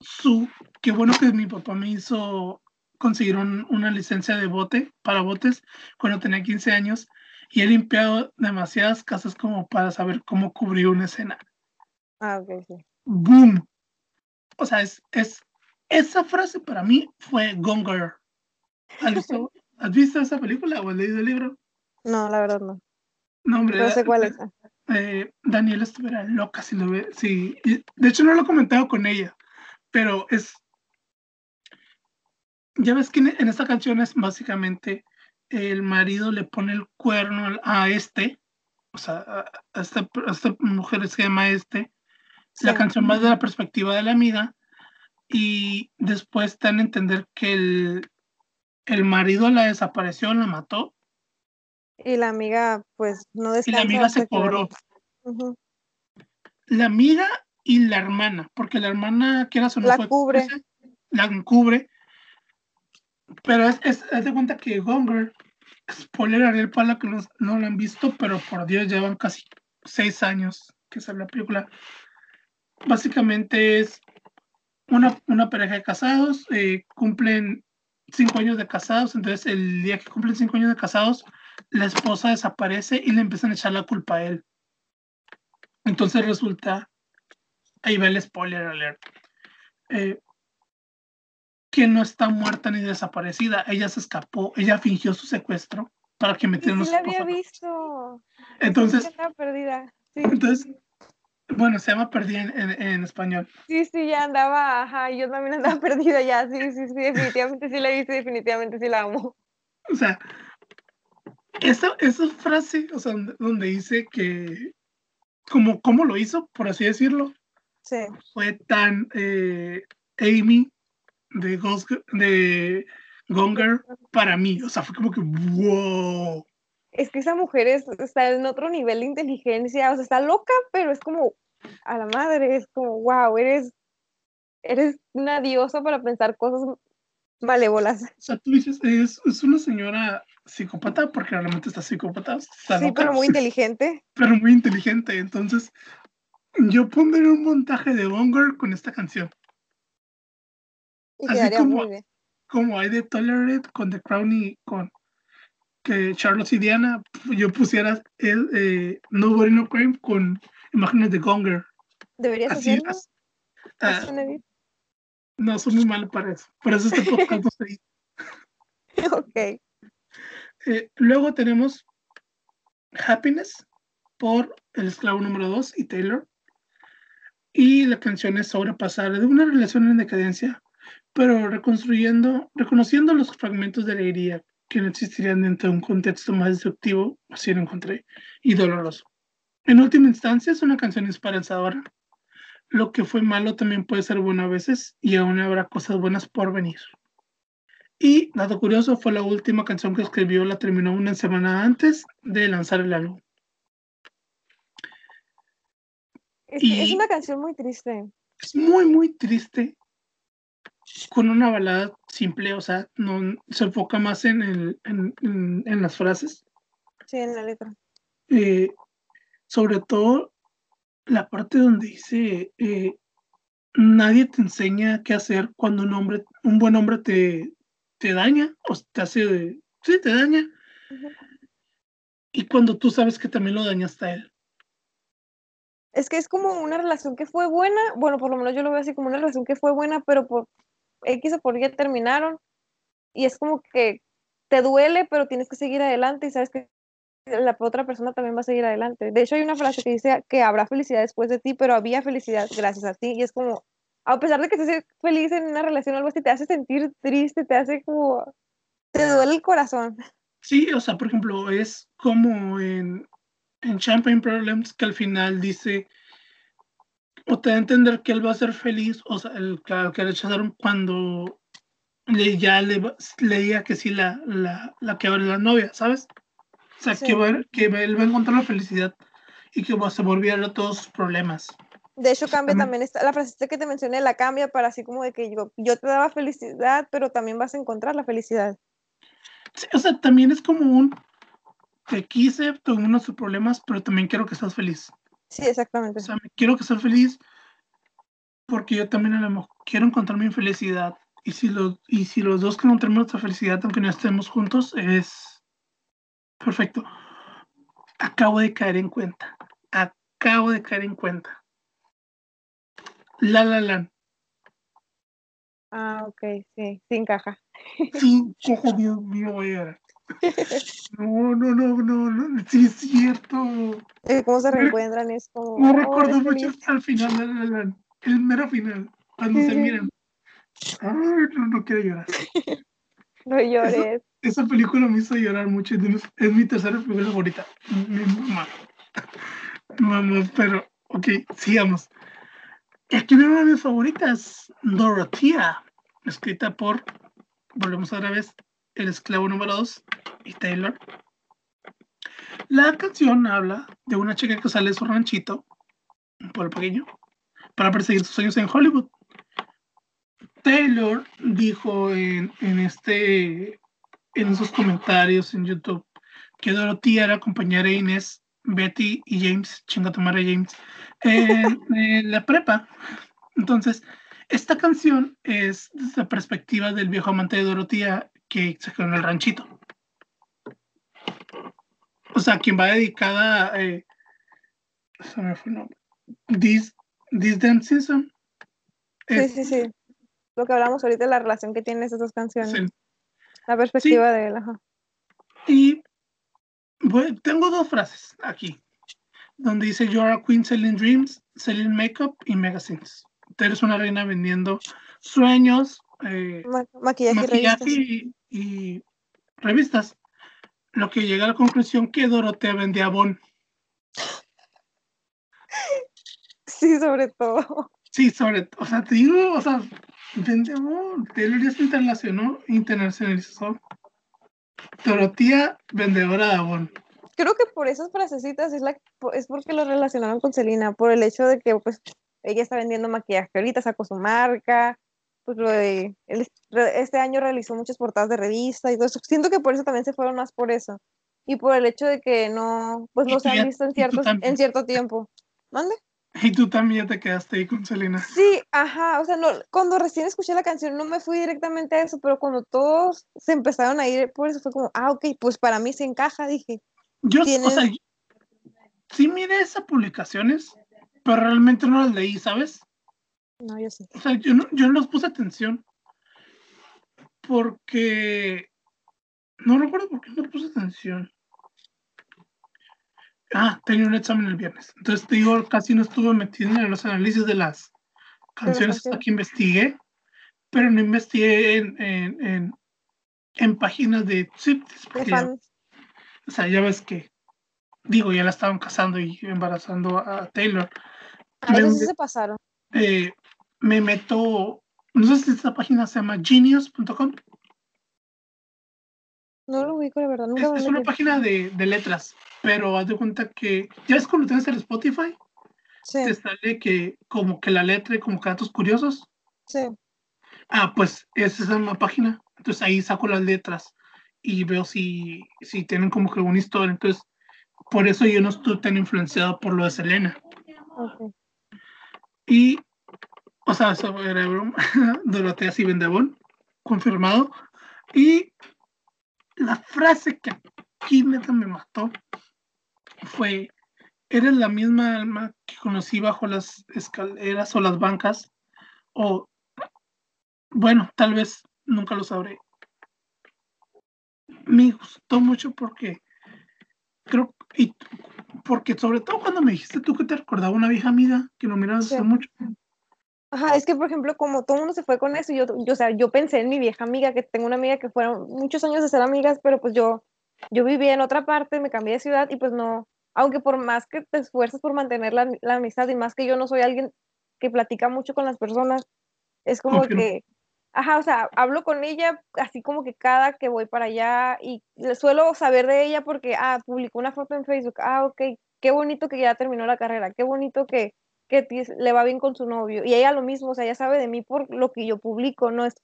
su, qué bueno que mi papá me hizo conseguir un, una licencia de bote para botes cuando tenía 15 años y he limpiado demasiadas casas como para saber cómo cubrir una escena. Ah, ok, sí. ¡Boom! O sea, es, es esa frase para mí fue Gone Girl. ¿Has visto, ¿Has visto esa película o has leído el libro? No, la verdad no. No, hombre. No sé cuál es. Eh, Daniela estuviera loca si lo ve. Sí, de hecho no lo he comentado con ella, pero es. Ya ves que en esta canción es básicamente el marido le pone el cuerno a este, o sea, a esta, a esta mujer se llama este. Sí. La canción va de la perspectiva de la amiga y después dan a entender que el, el marido la desapareció, la mató. Y la amiga, pues, no Y la amiga se cobró. Uh -huh. La amiga y la hermana, porque la hermana, quiera o no la fue cubre. la cubre. Pero es, es, es de cuenta que Gonger spoiler alert para los que no, no lo han visto, pero por Dios, llevan casi seis años que sale la película. Básicamente es una, una pareja de casados, eh, cumplen cinco años de casados, entonces el día que cumplen cinco años de casados, la esposa desaparece y le empiezan a echar la culpa a él. Entonces resulta, ahí va el spoiler alert, eh, que no está muerta ni desaparecida, ella se escapó, ella fingió su secuestro para que metieran sí, los la había visto. Entonces, perdida. Sí. entonces, bueno, se llama Perdida en, en- en español. Sí, sí, ya andaba, ajá, yo también andaba perdida ya, sí, sí, sí, definitivamente sí la visto, definitivamente sí la amo. O sea, esa, esa frase, o sea, donde, donde dice que, como, cómo lo hizo, por así decirlo, Sí, fue tan eh, Amy de, Ghost, de Gonger para mí. O sea, fue como que, wow. Es que esa mujer es, está en otro nivel de inteligencia, o sea, está loca, pero es como, a la madre, es como, wow, eres, eres una diosa para pensar cosas malévolas. O sea, tú dices, es, es una señora psicópata, porque realmente está psicópata, está Sí, loca, pero muy inteligente. pero muy inteligente. Entonces, yo pondré un montaje de Gonger con esta canción. Y Así quedaría como- muy bien. como hay de Tolerate con The Crown y con que Charlotte y Diana, yo pusiera el eh, Nobody No Crime con imágenes de Gonger. ¿Deberías Así hacerlo? es. Ah, no, soy muy malo para eso. Por eso este podcast no se hizo. Ok. Eh, luego tenemos Happiness por El Esclavo número 2 y Taylor. Y la canción es sobre pasar de una relación en decadencia, pero reconstruyendo, reconociendo los fragmentos de alegría que no existirían dentro de un contexto más destructivo, así lo encontré, y doloroso. En última instancia, es una canción esperanzadora. Lo que fue malo también puede ser bueno a veces, y aún habrá cosas buenas por venir. Y, dato curioso, fue la última canción que escribió, la terminó una semana antes de lanzar el álbum. Es, que es Y- una canción muy triste. Es muy, muy triste, con una balada simple, o sea, no se enfoca más en, el, en, en- en las frases. Sí, en la letra. Eh, sobre todo la parte donde dice, eh, nadie te enseña qué hacer cuando un hombre, un buen hombre te, te daña, o te hace, sí, te daña, y cuando tú sabes que también lo dañaste a él. Es que es como una relación que fue buena, bueno, por lo menos yo lo veo así como una relación que fue buena, pero por X o por Y terminaron. Y es como que te duele, pero tienes que seguir adelante y sabes que la otra persona también va a seguir adelante. De hecho, hay una frase que dice que habrá felicidad después de ti, pero había felicidad gracias a ti. Y es como, a pesar de que estés feliz en una relación o algo así, te hace sentir triste, te hace como, te duele el corazón. Sí, o sea, por ejemplo, es como en, en Champagne Problems que al final dice, o te da a entender que él va a ser feliz, o sea, el que, al que rechazaron cuando le, ya le, va- leía que sí la, la, la que va a la novia, ¿sabes? O sea, Sí. que, va, que él va a encontrar la felicidad y que va, se va a olvidar de todos sus problemas. De hecho, cambia También- también la frase que te mencioné, la cambia para así como de que yo, yo te daba felicidad, pero también vas a encontrar la felicidad. Sí, o sea, también es como un, te quise, tuve unos problemas, pero también quiero que estés feliz. Sí, exactamente. O sea, me quiero que seas feliz porque yo también a lo mejor quiero encontrar mi felicidad. Y si, los, y si los dos encontramos nuestra felicidad, aunque no estemos juntos, es perfecto. Acabo de caer en cuenta. Acabo de caer en cuenta. La La Land. Ah, ok, sí, sí encaja. Sí, ojo, Dios mío, voy a llorar. No, no, no, no, no, sí es cierto. Cómo se reencuentran es como. Oh, recuerdo mucho al final La Land, el mero final, cuando se miran. Ay, no, no quiero llorar. No llores. Esa película me hizo llorar mucho. Es, mi tercera película favorita. Mi mamá. Mamá, pero, ok, sigamos. Aquí viene una de mis favoritas, Dorothea, escrita por, volvemos otra vez, el esclavo número 2 y Taylor. La canción habla de una chica que sale de su ranchito, un pueblo pequeño, para perseguir sus sueños en Hollywood. Taylor dijo en, en este en sus comentarios en YouTube que Dorothy era compañera de Inés, Betty y James, chinga tu madre James, en, en la prepa. Entonces, esta canción es desde la perspectiva del viejo amante de Dorotía que se quedó en el ranchito. O sea, quien va dedicada a. Eh, se me fue el nombre. This, This Damn Season. Sí, sí, sí. Lo que hablamos ahorita de la relación que tienen esas dos canciones. Sí. La perspectiva Sí. de él, ajá. Y bueno, tengo dos frases aquí, donde dice You are a queen selling dreams, selling makeup y magazines. Tú eres una reina vendiendo sueños, eh, Ma- maquillaje, maquillaje y, y revistas. Lo que llega a la conclusión que Dorotea vendía Avon. Sí, sobre todo. Sí, sobre todo, o sea, te digo, o sea, vende Avon. Taylor se internacionalizó, internacionalizó. Dorotea, vendedora de Avon. Creo que por esas frasecitas es, la, es porque lo relacionaron con Selena, por el hecho de que pues ella está vendiendo maquillaje ahorita, sacó su marca, pues lo de, él este año realizó muchas portadas de revista y todo eso. Siento que por eso también se fueron más por eso. Y por el hecho de que no, pues no se han visto en, ciertos, en cierto tiempo. ¿Mande? Y tú también ya te quedaste ahí con Selena. Sí, ajá, o sea, no, cuando recién escuché la canción no me fui directamente a eso, pero cuando todos se empezaron a ir por eso fue como, ah, ok, pues para mí se encaja, dije. Yo, o Tienen- sea, sí miré esas publicaciones, pero realmente no las leí, ¿sabes? No, yo sí. O sea, yo no, yo no les puse atención. Porque. No recuerdo por qué no puse atención. Ah, tenía un examen el viernes. Entonces, te digo, casi no estuve metido en los análisis de las canciones hasta que investigué. Pero no investigué en, en, en, en páginas de. Fans. o sea, ya ves que. Digo, ya la estaban casando y embarazando a Taylor. Me- ellos sí se pasaron. eh, me meto, no sé si esta página se llama genius.com. No lo ubico, la verdad, nunca Es, me es una página de, de letras, pero haz de cuenta que, ya es cuando tienes el Spotify, Sí, te sale que como que la letra y como que datos curiosos. sí. Ah, pues es esa misma página. Entonces ahí saco las letras y veo si, si tienen como que alguna historia. Entonces, por eso yo no estoy tan influenciado por lo de Selena. ok. Y, o sea, eso era broma. Dorotea Avon, confirmado. Y la frase que aquí neta me mató fue: Eres la misma alma que conocí bajo las escaleras o las bancas. O, bueno, tal vez nunca lo sabré. Me gustó mucho porque creo, y porque sobre todo cuando me dijiste tú que te recordaba una vieja amiga que no mirabas Sí. hace mucho. Ajá, es que por ejemplo, como todo el mundo se fue con eso, yo, yo, o sea, yo pensé en mi vieja amiga, que tengo una amiga que fueron muchos años de ser amigas, pero pues yo, yo vivía en otra parte, me cambié de ciudad y pues no, aunque por más que te esfuerces por mantener la, la amistad y más que yo no soy alguien que platica mucho con las personas, es como que, ajá, o sea, hablo con ella así como que cada que voy para allá y suelo saber de ella porque, ah, publicó una foto en Facebook, ah, ok, qué bonito que ya terminó la carrera, qué bonito que, que le va bien con su novio. Y ella lo mismo, o sea, ella sabe de mí por lo que yo publico, ¿no? Es,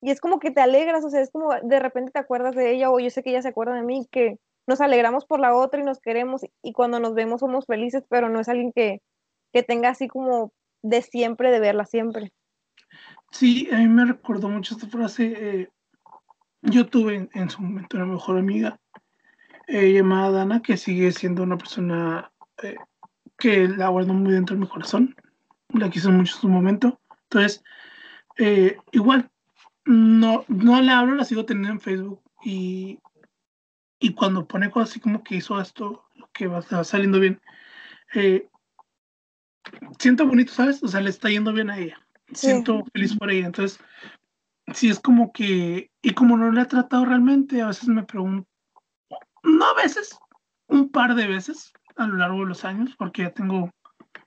y es como que te alegras, o sea, es como de repente te acuerdas de ella o yo sé que ella se acuerda de mí, que nos alegramos por la otra y nos queremos y cuando nos vemos somos felices, pero no es alguien que, que tenga así como de siempre, de verla siempre. Sí, a mí me recordó mucho esta frase. eh, yo tuve en, en su momento una mejor amiga eh, llamada Dana, que sigue siendo una persona eh, que la guardo muy dentro de mi corazón. La quise mucho en su momento. Entonces, eh, igual, no, no la hablo, la sigo teniendo en Facebook. Y, y cuando pone cosas así como que hizo esto, que va, va saliendo bien, eh, siento bonito, ¿sabes? O sea, le está yendo bien a ella Sí. siento feliz por ella. Entonces, sí es como que, y como no la he tratado realmente, a veces me pregunto, no a veces, un par de veces a lo largo de los años, porque ya tengo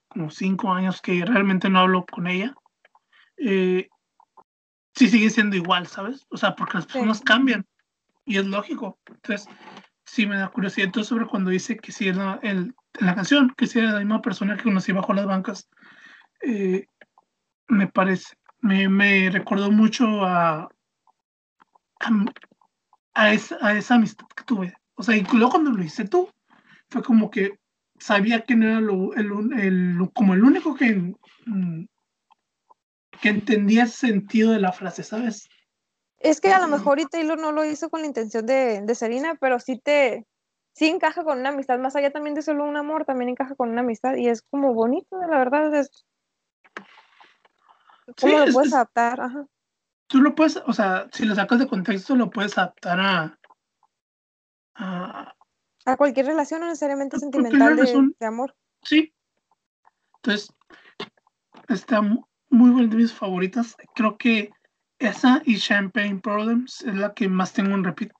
como cinco años que realmente no hablo con ella, eh, sí sigue siendo igual, ¿sabes? O sea, porque las personas cambian y es lógico. Entonces, sí me da curiosidad entonces sobre cuando dice que sí era el, en la canción, que sí era la misma persona que conocí bajo las bancas. Eh, me parece, me, me recordó mucho a, a, a esa, a esa amistad que tuve. O sea, incluso cuando lo hice tú, fue como que sabía que no era lo, el, el, como el único que, mm, que entendía el sentido de la frase, ¿sabes? Es que a lo mejor y Taylor no lo hizo con la intención de, de Serena, pero sí te, sí encaja con una amistad, más allá también de solo un amor, también encaja con una amistad y es como bonito, la verdad, es, ¿cómo Sí, lo es- puedes es- adaptar? Ajá. Tú lo puedes, o sea, si lo sacas de contexto, lo puedes adaptar a, a, A cualquier relación, no necesariamente sentimental de, amor. Sí. Entonces, está mu- muy buena de mis favoritas. Creo que esa y Champagne Problems es la que más tengo en repeat.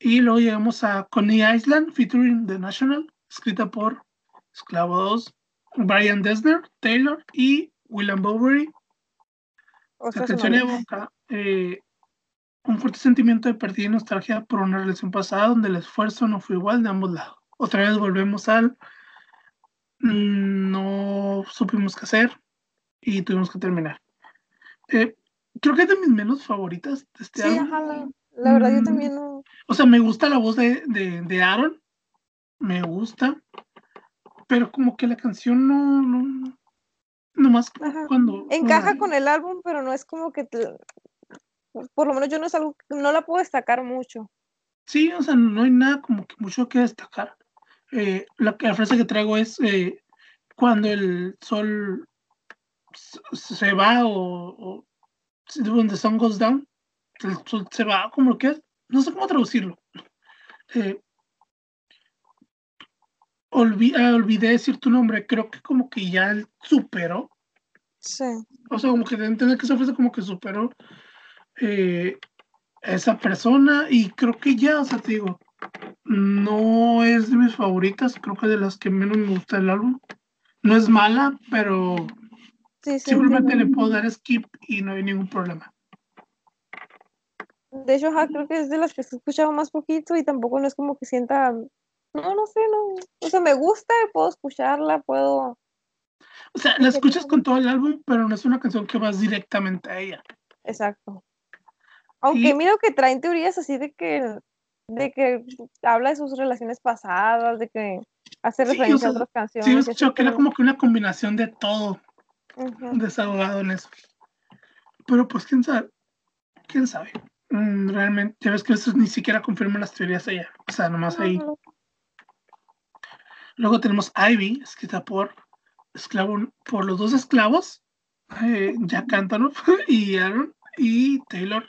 Y luego llegamos a Coney Island, featuring The National, escrita por Esclavo 2, Brian Desner, Taylor y William Bowery. O La sea, su canción evoca eh, un fuerte sentimiento de pérdida y nostalgia por una relación pasada donde el esfuerzo no fue igual de ambos lados. Otra vez volvemos al mm, no supimos qué hacer y tuvimos que terminar. Eh, creo que es de mis menos favoritas de este Sí, álbum. ajá, la, la verdad yo Mm. también no. O sea, me gusta la voz de, de, de Aaron, me gusta, pero como que la canción no, no, no Ajá. cuando... Encaja con el álbum, pero no es como que te- por lo menos yo no es algo, no la puedo destacar mucho. Sí, o sea, no hay nada como que mucho que destacar. Eh, la, la frase que traigo es eh, cuando el sol se va o, o when the sun goes down, el sol se va, como lo que es, no sé cómo traducirlo. Eh, olvi- ah, olvidé decir tu nombre, creo que como que ya superó, Sí. o sea, como que deben tener que esa frase como que superó eh, a esa persona y creo que ya, o sea, te digo, no es de mis favoritas, creo que de las que menos me gusta el álbum. No es mala, pero Sí, sí. simplemente le entiendo. puedo dar skip y no hay ningún problema. De hecho, creo que es de las que he escuchado más poquito y tampoco no es como que sienta, no, no sé, no, o sea, me gusta, puedo escucharla, puedo, O sea, la escuchas con todo el álbum, pero no es una canción que vas directamente a ella. exacto. Aunque Y- miro que traen teorías así de que, de que habla de sus relaciones pasadas, de que hace Sí, referencia o sea, a otras canciones. Sí, y he así, escuchado que era como que una combinación de todo desahogado en eso. Pero pues quién sabe, quién sabe. Mm, realmente, ya ves que eso ni siquiera confirman las teorías ella. O sea, nomás ahí. Luego tenemos Ivy, escrita por esclavo, por los dos esclavos, eh, Jack Antonoff y Aaron y Taylor.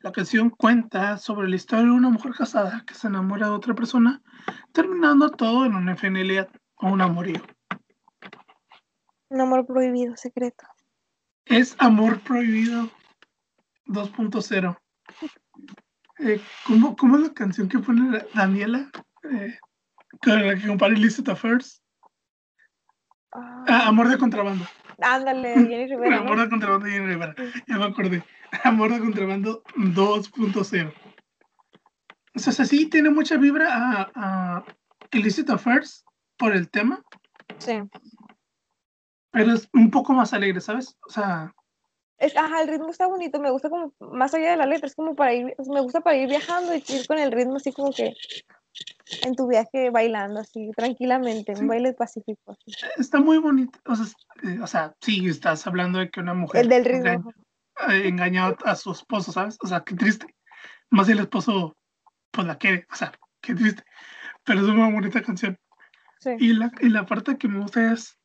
La canción cuenta sobre la historia de una mujer casada que se enamora de otra persona, terminando todo en un FNL o un amorío. Un amor prohibido, secreto. Es Amor Prohibido 2.0. Eh, ¿cómo, ¿Cómo es la canción que pone la- Daniela? Eh, con la que compara Illicit Affairs. Ah, Ah, Amor de contrabando. Ándale, Jenny Rivera, ¿no? Amor de contrabando y Jenny Rivera. Ya me acordé. Amor de contrabando 2.0. O sea, sí tiene mucha vibra a, a Illicit Affairs por el tema, Sí. pero es un poco más alegre, ¿sabes? O sea, Es, ajá, el ritmo está bonito, me gusta como, más allá de la letra, es como para ir, me gusta para ir viajando y ir con el ritmo así como que en tu viaje bailando así tranquilamente, Sí. un baile pacífico. así. está muy bonito. O sea, eh, o sea, sí, estás hablando de que una mujer El del ritmo. engaña, eh, engañó a su esposo, ¿sabes? O sea, qué triste. Más si el esposo, pues la quiere, o sea, qué triste. Pero es una bonita canción. Sí. Y la, y la parte que me gusta es,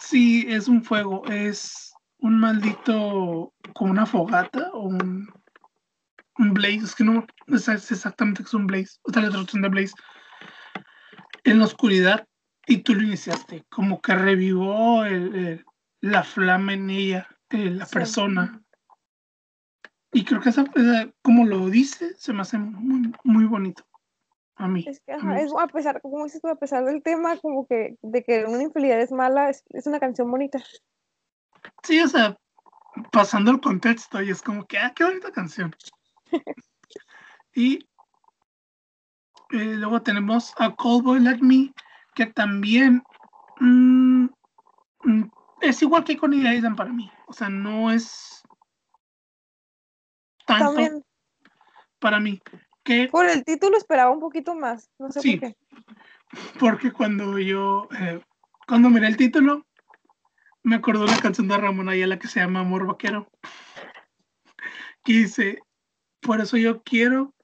sí, es un fuego, es un maldito, como una fogata o un, un blaze, es que no no sé exactamente qué es un blaze, o sea, la traducción de blaze, en la oscuridad, y tú lo iniciaste, como que revivó el- el- la flama en ella, eh, la Sí. persona. Y creo que esa, esa- como lo dice, se me hace muy, muy bonito. A mí. Es que, a ajá, mí. es, a pesar, como dices tú, a pesar del tema, como que de que una infidelidad es mala, es, es una canción bonita. Sí, o sea, pasando el contexto y es como que, ah, qué bonita canción. y eh, luego tenemos a Cold Boy Like Me, que también mm, mm, es igual que con Island para mí. O sea, no es tanto, También, para mí. Que, Por el título esperaba un poquito más, no sé Sí. por qué. porque cuando yo, eh, cuando miré el título, me acordó una canción de Ramón Ayala que se llama Amor Vaquero. Que dice, por eso yo quiero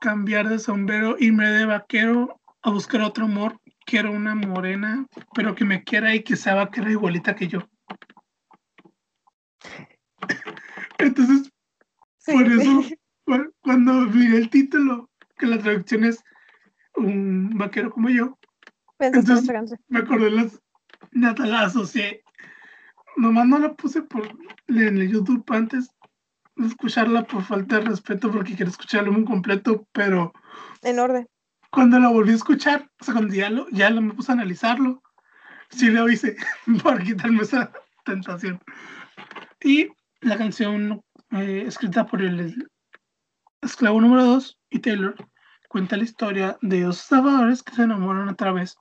cambiar de sombrero, irme de vaquero a buscar otro amor. Quiero una morena, pero que me quiera y que sea vaquera igualita que yo. Entonces, Sí. Por eso, cu- cuando miré el título, que la traducción es un vaquero como yo, en entonces- me acordé las nata la asocié. Nomás no la puse por en el YouTube antes de escucharla por falta de respeto porque quiero escuchar el álbum completo, pero En orden. cuando la volví a escuchar, o sea, cuando ya, lo, ya lo me puse a analizarlo, sí lo hice por quitarme esa tentación. Y la canción eh, escrita por el esclavo número 2 y Taylor cuenta la historia de dos estafadores que se enamoran a través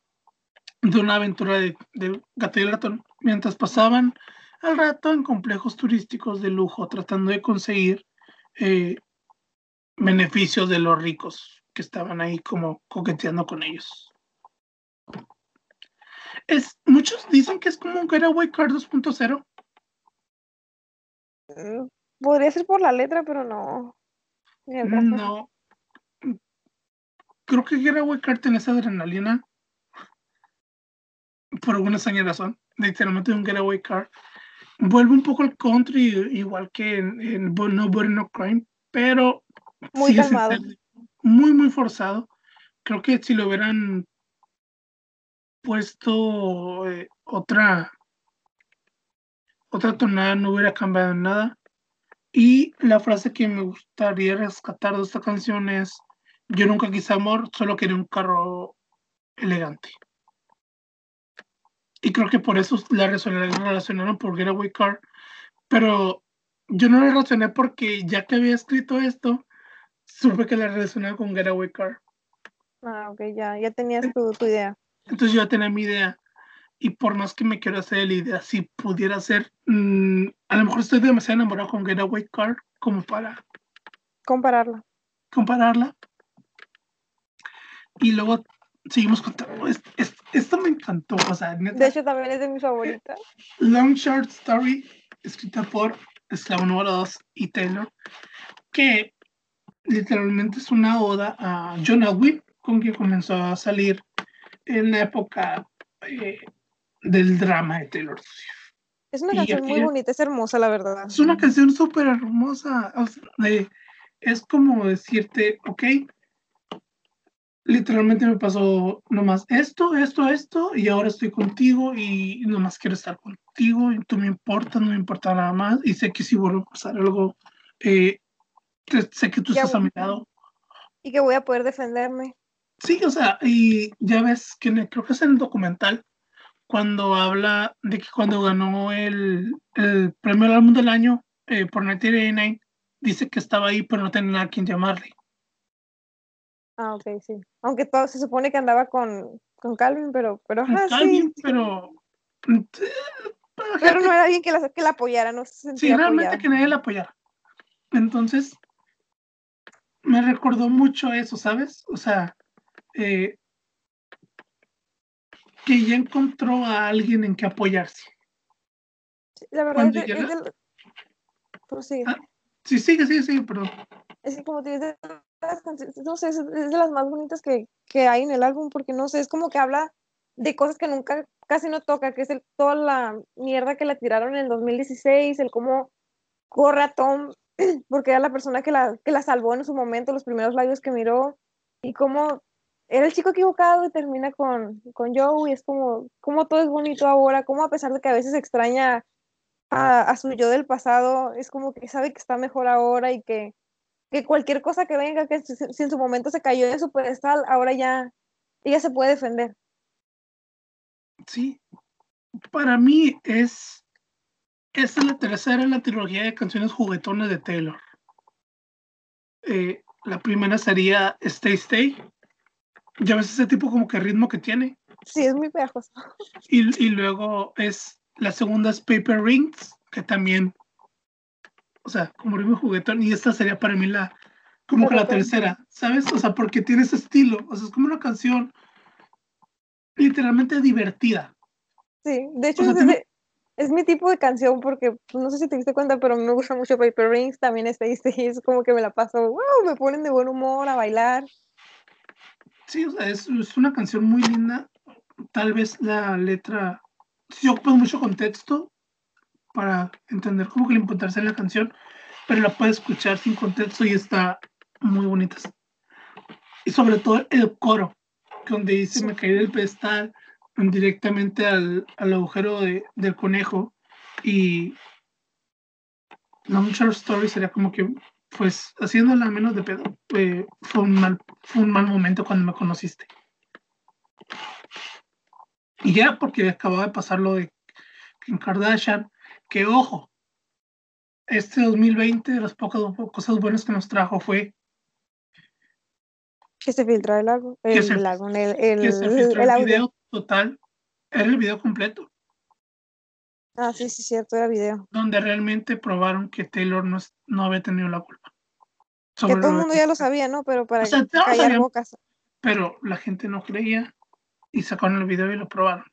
de una aventura de, de gato y el ratón mientras pasaban al rato en complejos turísticos de lujo tratando de conseguir eh, beneficios de los ricos que estaban ahí como coqueteando con ellos. Es, muchos dicen que es como un Getaway Car 2.0. Mm, Podría ser por la letra, pero no. No. Creo que Getaway Car tiene esa adrenalina. Por alguna extraña razón. Literalmente un Getaway Car. Vuelve un poco al country, igual que en, en No Body No Crime, pero Muy sigue sin calmado. ser muy, muy forzado. Creo que si lo hubieran puesto eh, otra otra tonada no hubiera cambiado nada. Y la frase que me gustaría rescatar de esta canción es, yo nunca quise amor, solo quería un carro elegante. Y creo que por eso la relacionaron, la relacionaron por Getaway Car, pero yo no la relacioné porque ya que había escrito esto, supe que la relacionaba con Getaway Car. Ah, ok, ya, ya tenías tu, tu idea. Entonces yo ya tenía mi idea. Y por más que me quiero hacer la idea, si pudiera ser, mm, a lo mejor estoy demasiado enamorado con Getaway Car como para Compararla. compararla. Y luego seguimos contando. Es- es- esto me encantó. O sea, neta, De hecho, también es de mis favoritas. Long Short Story, escrita por Esclavo número 2 y Taylor, que literalmente es una oda a John Elwyn, con quien comenzó a salir en la época eh, del drama de Taylor Swift. Es una Y canción muy bonita, es hermosa, la verdad. Es una canción súper hermosa. o sea, es como decirte, ok, literalmente me pasó nomás esto, esto, esto, y ahora estoy contigo y nomás quiero estar contigo y tú me importas, no me importa nada más. Y sé que si vuelve a pasar algo, eh, sé que tú Ya estás a voy. mi lado. Y que voy a poder defenderme. Sí, o sea, y ya ves que el- creo que es en el documental cuando habla de que cuando ganó el, el premio al álbum del año eh, por 1989, dice que estaba ahí, pero no tenía a quien llamarle. Ah, ok, sí. Aunque todo se supone que andaba con, con Calvin, pero, pero, Con ajá, Calvin, sí. pero. Pero no era alguien que la, que la apoyara, no se Sí, sentía realmente apoyada. que nadie la apoyara. Entonces, me recordó mucho eso, ¿sabes? O sea, eh, que ya encontró a alguien en que apoyarse. Sí, La verdad cuando es, de, llega- es del- prosigue. Ah. Sí, sigue, sigue, sigue, perdón. Es que como canciones, no sé, es, de las más bonitas que, que hay en el álbum, porque no sé, es como que habla de cosas que nunca, casi no toca, que es el, toda la mierda que la tiraron en el 2016, el cómo corre a Tom, porque era la persona que la, que la salvó en su momento, los primeros labios que miró, y cómo era el chico equivocado y termina con, con Joe, y es como, como todo es bonito ahora, como a pesar de que a veces extraña a, a su yo del pasado, es como que sabe que está mejor ahora y que que cualquier cosa que venga, que si, en su momento se cayó en su pedestal, ahora ya ella se puede defender. Sí, para mí es. Esta es la tercera en la trilogía de canciones juguetones de Taylor. Eh, la primera sería Stay Stay. Ya ves ese tipo como que ritmo que tiene. Sí, es muy pegajoso. Y, y luego es la segunda es Paper Rings, que también, o sea, como ritmo juguetón. Y esta sería para mí la, como que la tercera, ¿sabes? O sea, porque tiene ese estilo, o sea, es como una canción literalmente divertida. Sí, de hecho es, mi tipo de canción porque pues, no sé si te diste cuenta, pero me gusta mucho Paper Rings, también y es como que me la paso, wow, me ponen de buen humor a bailar. Sí, o sea, es, es una canción muy linda. Tal vez la letra sí ocupa mucho contexto para entender cómo que la importancia de la canción, pero la puedes escuchar sin contexto y está muy bonita. Y sobre todo el coro, donde dice me caí del pedestal directamente al, al agujero de, del conejo y la mucha story sería como que pues haciéndola menos de pedo eh, fue un mal fue un mal momento cuando me conociste y ya porque acababa de pasar lo de Kim Kardashian que ojo este 2020 de las pocas cosas buenas que nos trajo fue que se filtró el lago, el, se, lago, el, el, que se filtró el, video total, era el video completo. Ah, sí, sí, cierto, era video. Donde realmente probaron que Taylor no, no había tenido la culpa. Que todo el mundo ya lo sabía, ¿no? Pero para o callar bocas. Pero la gente no creía y sacaron el video y lo probaron.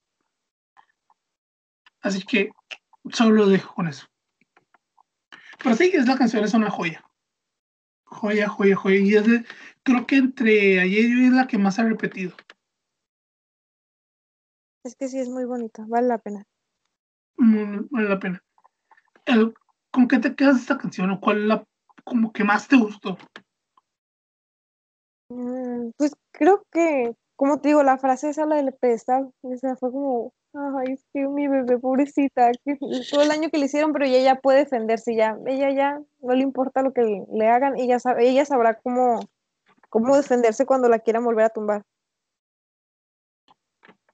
Así que solo lo dejo con eso. Pero sí, es la canción, es una joya. Joya, joya, joya. Y es de, creo que entre ayer y hoy es la que más ha repetido. Es que sí, es muy bonita, vale la pena. vale la pena. ¿Con qué te quedas esta canción o cuál es la como que más te gustó? Mm, pues creo que, como te digo, la frase esa, la del pedestal, o sea, fue como, ay, es que mi bebé, pobrecita, que todo el año que le hicieron, pero ella ya puede defenderse, ya, ella ya no le importa lo que le, hagan, ella, sabe, ella sabrá cómo, cómo defenderse cuando la quieran volver a tumbar.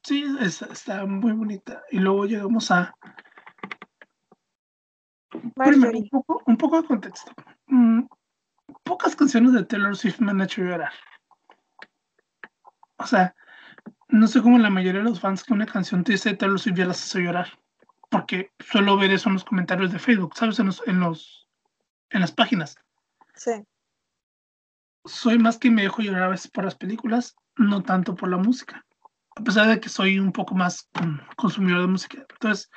Sí, está, muy bonita. Y luego llegamos a... un poco, un poco de contexto. Mm, pocas canciones de Taylor Swift me han hecho llorar. O sea, no sé cómo la mayoría de los fans que una canción triste de Taylor Swift ya las hace llorar. Porque suelo ver eso en los comentarios de Facebook, ¿sabes? En los, en los en las páginas. Sí. Soy más que me dejo llorar a veces por las películas, no tanto por la música a pesar de que soy un poco más consumidor de música. Entonces,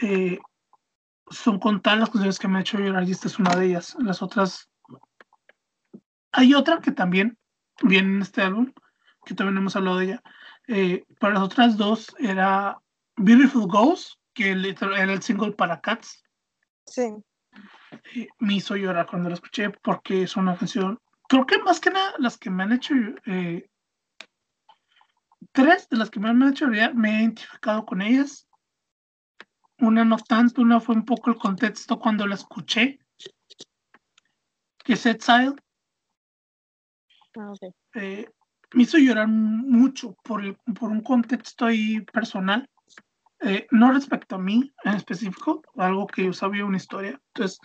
eh, son contadas las canciones que me ha hecho llorar y esta es una de ellas. Las otras, hay otra que también viene en este álbum, que no hemos hablado de ella. Eh, para las otras dos era Beautiful Ghost, que era el single para Cats. Sí. Eh, me hizo llorar cuando la escuché porque es una canción, creo que más que nada las que me han hecho eh, tres de las que me han hecho me he identificado con ellas. Una no tanto, una fue un poco el contexto cuando la escuché, que es Exile. Ah, eh, me hizo llorar mucho por, por un contexto ahí personal, eh, no respecto a mí en específico, algo que yo sabía una historia. Entonces,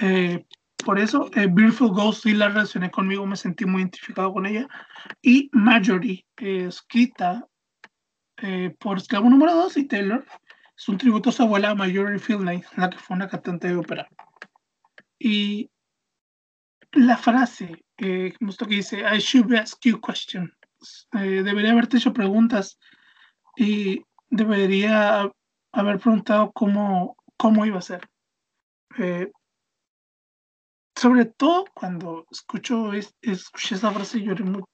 eh, por eso, eh, Beautiful Ghost sí la relacioné conmigo, me sentí muy identificado con ella. Y Marjorie, escrita por Esclavo número 2 y Taylor, es un tributo a su abuela Marjorie Fielding, la que fue una cantante de ópera. Y la frase eh, que dice, I should ask you questions. Eh, debería haberte hecho preguntas y debería haber preguntado cómo, cómo iba a ser. Eh, sobre todo cuando escucho escuché esa frase lloré mucho.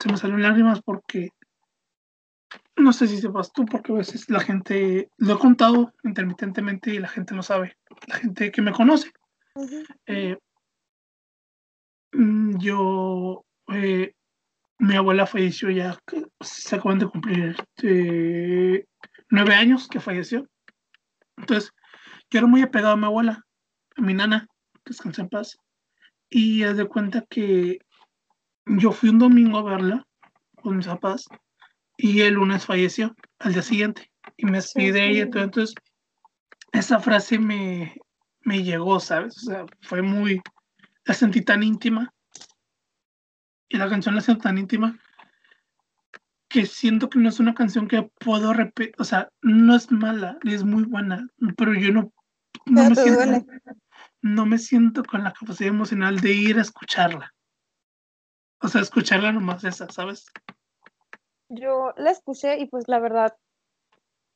Se me salieron lágrimas porque no sé si sepas tú, porque a veces la gente, lo he contado intermitentemente y la gente no sabe, la gente que me conoce. Eh, yo, eh, mi abuela falleció ya, se acaban de cumplir eh, nueve años que falleció. Entonces, yo era muy apegado a mi abuela, a mi nana descansa en paz. Y haz de cuenta que yo fui un domingo a verla con mis papás y el lunes falleció al día siguiente y me despedí de ella. Entonces, esa frase me, me llegó, ¿sabes? O sea, fue muy, la sentí tan íntima y la canción la siento tan íntima que siento que no es una canción que puedo repetir, o sea, no es mala, es muy buena, pero yo no, no me siento, no me siento con la capacidad emocional de ir a escucharla. O sea, escucharla nomás esa, ¿sabes? Yo la escuché y pues la verdad,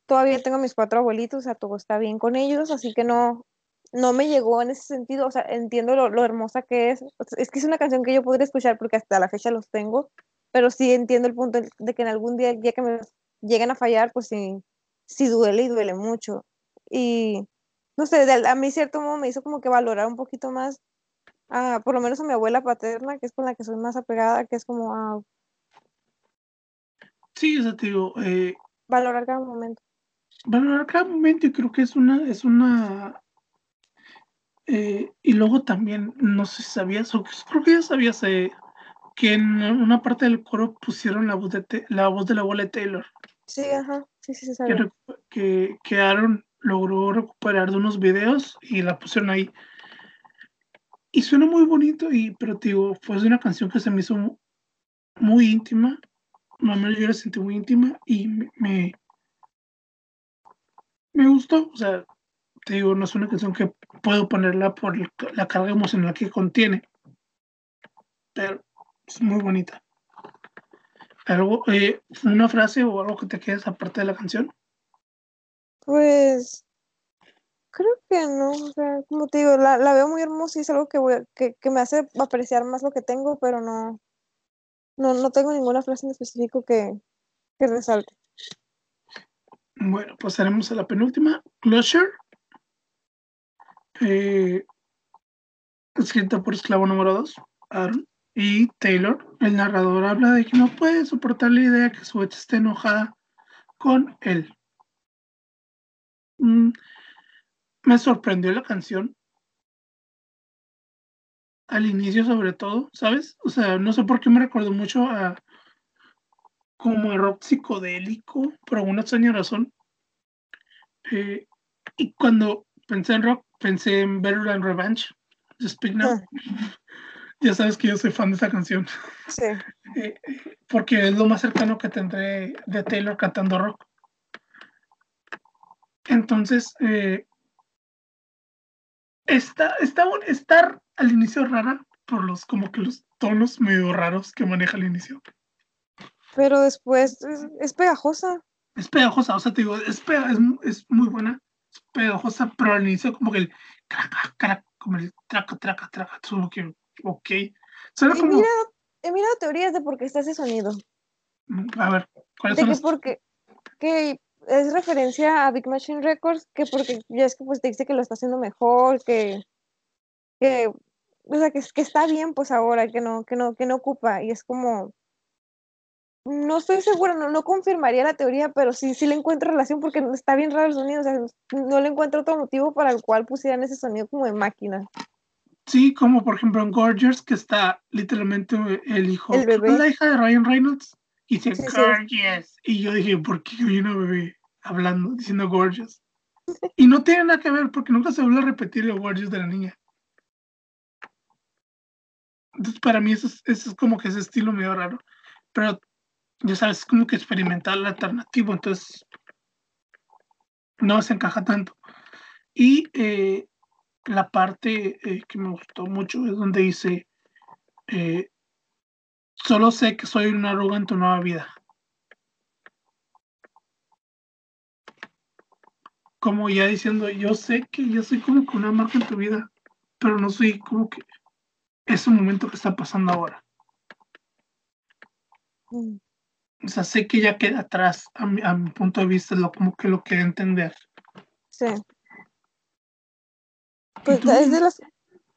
todavía tengo mis cuatro abuelitos, o sea, todo está bien con ellos, así que no, no me llegó en ese sentido, o sea, entiendo lo, hermosa que es. Es que es una canción que yo podría escuchar porque hasta la fecha los tengo, pero sí entiendo el punto de que en algún día, ya que me lleguen a fallar, pues sí, sí duele y duele mucho. Y no sé, a mí cierto modo me hizo como que valorar un poquito más, a, por lo menos a mi abuela paterna, que es con la que soy más apegada, que es como a... Sí, o sea, te digo... Eh, valorar cada momento. Valorar cada momento y creo que es una, es una... Eh, y luego también, no sé si sabías, o creo que ya sabías eh, que en una parte del coro pusieron la voz de, la voz de la abuela de Taylor. Sí, ajá, sí, sí, sí, que, que, que Aaron logró recuperar de unos videos y la pusieron ahí. Y suena muy bonito, y, pero digo, fue una canción que se me hizo muy íntima. Mamá yo la sentí muy íntima y me, me, gustó. O sea, te digo, no es una canción que puedo ponerla por la carga emocional que contiene. Pero es muy bonita. ¿Algo, eh, una frase o algo que te quedes aparte de la canción? Pues creo que no, o sea, como te digo, la, veo muy hermosa y es algo que, voy, que, me hace apreciar más lo que tengo, pero no, no, no tengo ninguna frase en específico que, que resalte. Bueno, pasaremos a la penúltima, Closure, eh, escrita por esclavo número 2, Aaron, y Taylor. El narrador habla de que no puede soportar la idea que su ex esté enojada con él. Mm, me sorprendió la canción. Al inicio, sobre todo, ¿sabes? O sea, no sé por qué me recordó mucho a como a rock psicodélico, por alguna extraña razón. Eh, y cuando pensé en rock, pensé en Better Than Revenge, Speak Now. Ah. ya sabes que yo soy fan de esa canción. Sí. Eh, porque es lo más cercano que tendré de Taylor cantando rock. Entonces, eh, está, está estar al inicio rara por los como que los tonos medio raros que maneja al inicio. Pero después es, pegajosa. Es pegajosa, o sea, te digo, es, es, muy buena, pegajosa, pero al inicio como que el craca, craca, como el traca, traca, traca, todo que, ok. He, mirado, he mirado teorías de por qué está ese sonido. A ver, ¿cuáles son que porque que es referencia a Big Machine Records, que porque ya es que pues te dice que lo está haciendo mejor, que, que o sea, que, que está bien pues ahora, que no, que no, que no ocupa, y es como, no estoy segura, no, no confirmaría la teoría, pero sí, sí le encuentro relación porque está bien raro el sonido, o sea, no le encuentro otro motivo para el cual pusieran ese sonido como de máquina. Sí, como por ejemplo en Gorgeous, que está literalmente el hijo, el bebé. la hija de Ryan Reynolds, y dice gorgeous. Y yo dije, ¿por qué hay una bebé hablando, diciendo gorgeous? Y no tiene nada que ver porque nunca se vuelve a repetir el gorgeous de la niña. Entonces, para mí, eso es, eso es como que ese estilo medio raro. Pero, ya sabes, es como que experimental alternativo. Entonces, no se encaja tanto. Y eh, la parte eh, que me gustó mucho es donde dice. Eh, Solo sé que soy una arruga en tu nueva vida. Como ya diciendo, yo sé que yo soy como que una marca en tu vida, pero no soy como que ese momento que está pasando ahora. Mm. O sea, sé que ya queda atrás, a mi, a mi punto de vista, lo, como que lo quiero entender. Sí. Pues es de las,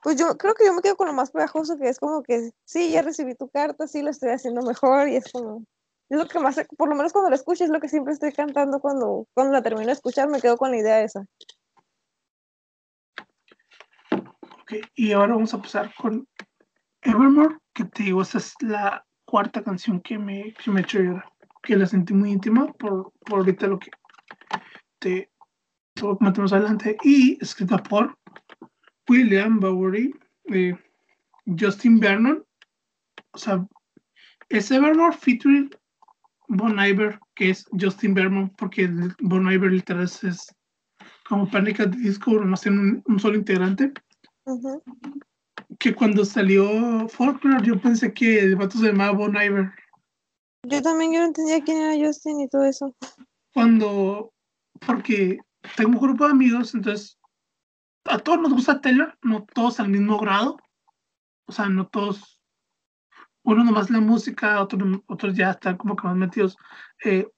pues yo creo que yo me quedo con lo más pegajoso, que es como que sí, ya recibí tu carta, sí, lo estoy haciendo mejor y es como, es lo que más, por lo menos cuando lo escucho, es lo que siempre estoy cantando cuando, cuando la termino de escuchar, me quedo con la idea esa. Ok, y ahora vamos a pasar con Evermore, que te digo, esa es la cuarta canción que me, que me hecho llorar, que la sentí muy íntima por, por ahorita lo que te, te adelante, y escrita por William Bowery, eh, Justin Vernon, o sea, es Evermore featuring Bon Iver, que es Justin Vernon, porque Bon Iver literal es, como Pánica de Disco, no tiene un, solo integrante. Que cuando salió Folklore yo pensé que el vato se llamaba Bon Iver. Yo también yo no entendía quién era Justin y todo eso. Cuando, porque tengo un grupo de amigos, entonces a todos nos gusta Taylor, no todos al mismo grado. O sea, no todos, uno nomás la música, otros otros ya están como que más metidos. Eh,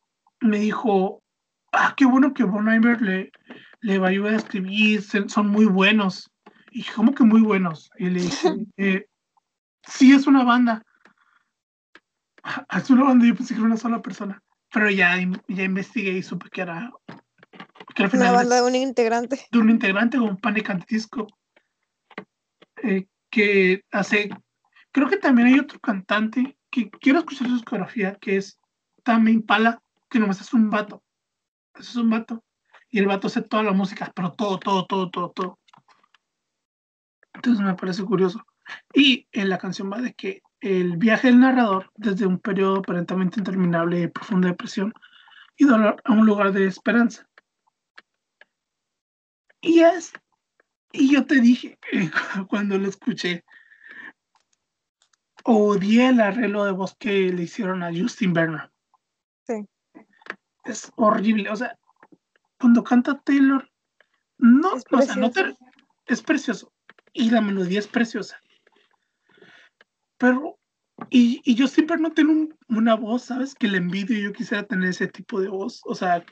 me dijo, ah, qué bueno que Bon Iver le, le va a ayudar a escribir, son muy buenos. Y ¿cómo que muy buenos? Y le dije, eh, sí, es una banda. "Ah, Es una banda, yo pensé que era una sola persona. Pero ya, ya investigué y supe que era, que al Una banda de un integrante. de un integrante con Panic! at Disco. eh, que hace, creo que también hay otro cantante que quiero escuchar su discografía, que es Tame Impala, que nomás es un vato. Es un vato. Y el vato hace toda la música, pero todo, todo, todo, todo, todo. Entonces me parece curioso. Y en la canción va de que el viaje del narrador, desde un periodo aparentemente interminable de profunda depresión y dolor a un lugar de esperanza. Y es, y yo te dije eh, cuando lo escuché, odié el arreglo de voz que le hicieron a Justin Bernard. Sí. Es horrible, o sea, cuando canta Taylor, no, Es o sea, no te- es precioso y la melodía es preciosa. Pero, y, y Justin Bernard tiene un- una voz, ¿sabes? Que le envidio y yo quisiera tener ese tipo de voz, o sea,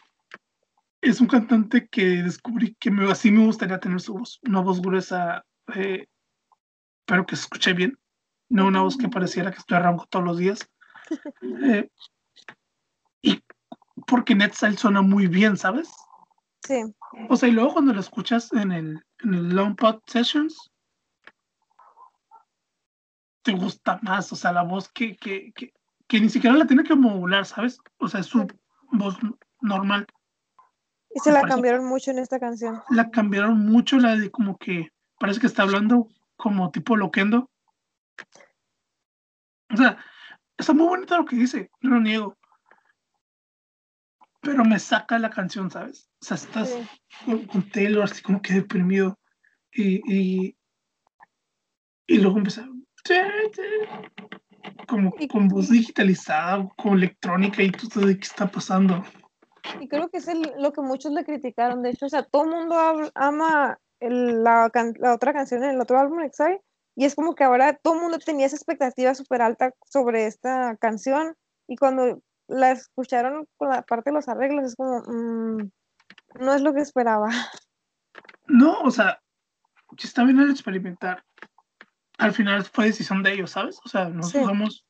es un cantante que descubrí que me, así me gustaría tener su voz, una voz gruesa, eh, pero que se escuche bien, no una voz que pareciera que estoy ronco todos los días. Eh, y porque Netsal suena muy bien, ¿sabes? Sí. O sea, y luego cuando lo escuchas en el, en el Long Pod Sessions, te gusta más, o sea, la voz que, que, que, que ni siquiera la tiene que modular, ¿sabes? O sea, es su voz normal. Y se Me la parece- cambiaron mucho en esta canción. La cambiaron mucho, la de como que parece que está hablando como tipo loquendo. O sea, está muy bonito lo que dice, no lo niego. Pero me saca la canción, ¿sabes? O sea, estás Sí. con, con Taylor así como que deprimido. Y, y, y luego empieza como con voz digitalizada, con electrónica y tú sabes de qué está pasando. Y creo que es el- lo que muchos le criticaron. De hecho, o sea, todo el mundo ama el- la, can- la otra canción en el otro álbum, Exile. Y es como que ahora todo el mundo tenía esa expectativa súper alta sobre esta canción. Y cuando la escucharon con la parte de los arreglos, es como, mm, no es lo que esperaba. No, o sea, si está bien el experimentar, al final fue decisión de ellos, ¿sabes? O sea, nosotros Sí. vamos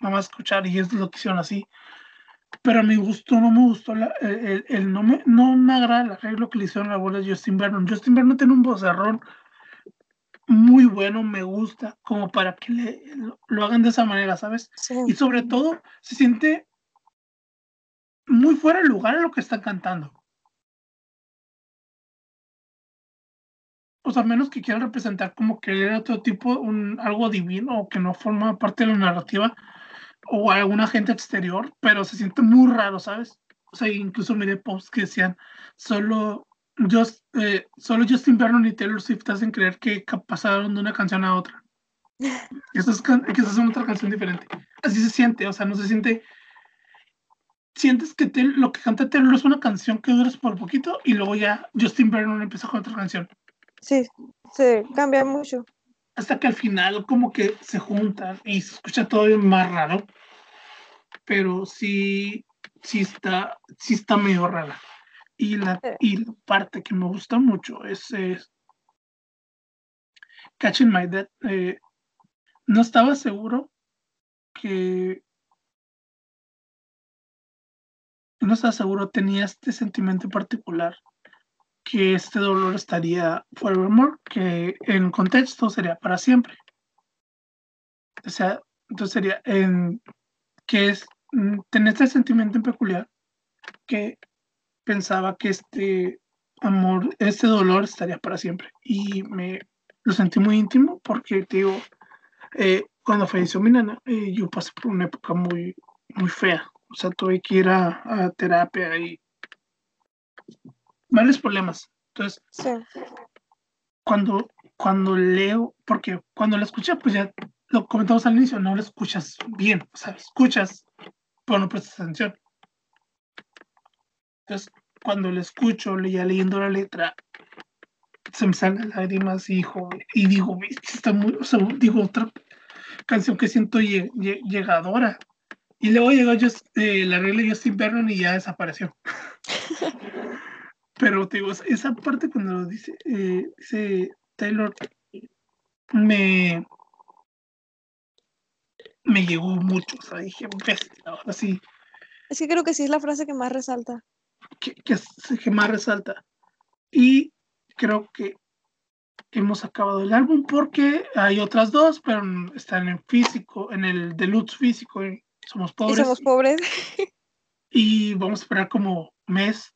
nada más a escuchar y es lo que hicieron así. Pero a mi gusto no me gustó, la- el, el- el- no, me, no me agrada el arreglo que le hicieron la voz de Justin Vernon. Justin Vernon tiene un vozarrón muy bueno, me gusta, como para que le, lo, lo hagan de esa manera, ¿sabes? Sí, Y sobre todo, se siente muy fuera de lugar en lo que están cantando. O sea, menos que quieran representar como que era otro tipo, un, algo divino o que no forma parte de la narrativa o algún agente exterior, pero se siente muy raro, ¿sabes? O sea, incluso miré posts que decían, solo, Just, eh, solo Justin Vernon y Taylor Swift hacen creer que pasaron de una canción a otra. Que esta es, can- que esta es otra canción diferente. Así se siente, o sea, no se siente... Sientes que Taylor- lo que canta Taylor es una canción que dura por poquito y luego ya Justin Vernon empieza con otra canción. sí, se cambia mucho. hasta que al final como que se juntan y se escucha todavía más raro, pero sí, sí está, sí está medio rara. Y la, y la parte que me gusta mucho es, es Catching My Death. Eh, no estaba seguro que no estaba seguro, tenía este sentimiento particular que este dolor estaría forevermore, que en contexto sería para siempre. O sea, entonces sería en que es mm, tener este sentimiento en peculiar que pensaba que este amor, este dolor estaría para siempre. Y me lo sentí muy íntimo porque, digo, eh, cuando falleció mi nana, eh, yo pasé por una época muy, muy fea. O sea, tuve que ir a, a terapia y varios problemas. Entonces, Sí, cuando cuando leo, porque cuando lo escuché, pues ya lo comentamos al inicio, no lo escuchas bien, o sea, escuchas, pero no prestas atención. Entonces, cuando lo escucho, ya leyendo la letra, se me salen lágrimas y, hijo, y digo, está muy, o sea, digo, otra canción que siento llegadora. Y luego llegó just, eh, la regla de Justin Vernon y ya desapareció. Pero te digo, esa parte cuando lo dice, eh, dice Taylor, me, me llegó mucho. O sea, dije, bestia, ahora sí. Es que creo que sí es la frase que más resalta. Que, que, que más resalta. Y creo que hemos acabado el álbum porque hay otras dos, pero están en físico, en el deluxe físico. Somos pobres. Y somos pobres. Y vamos a esperar como mes,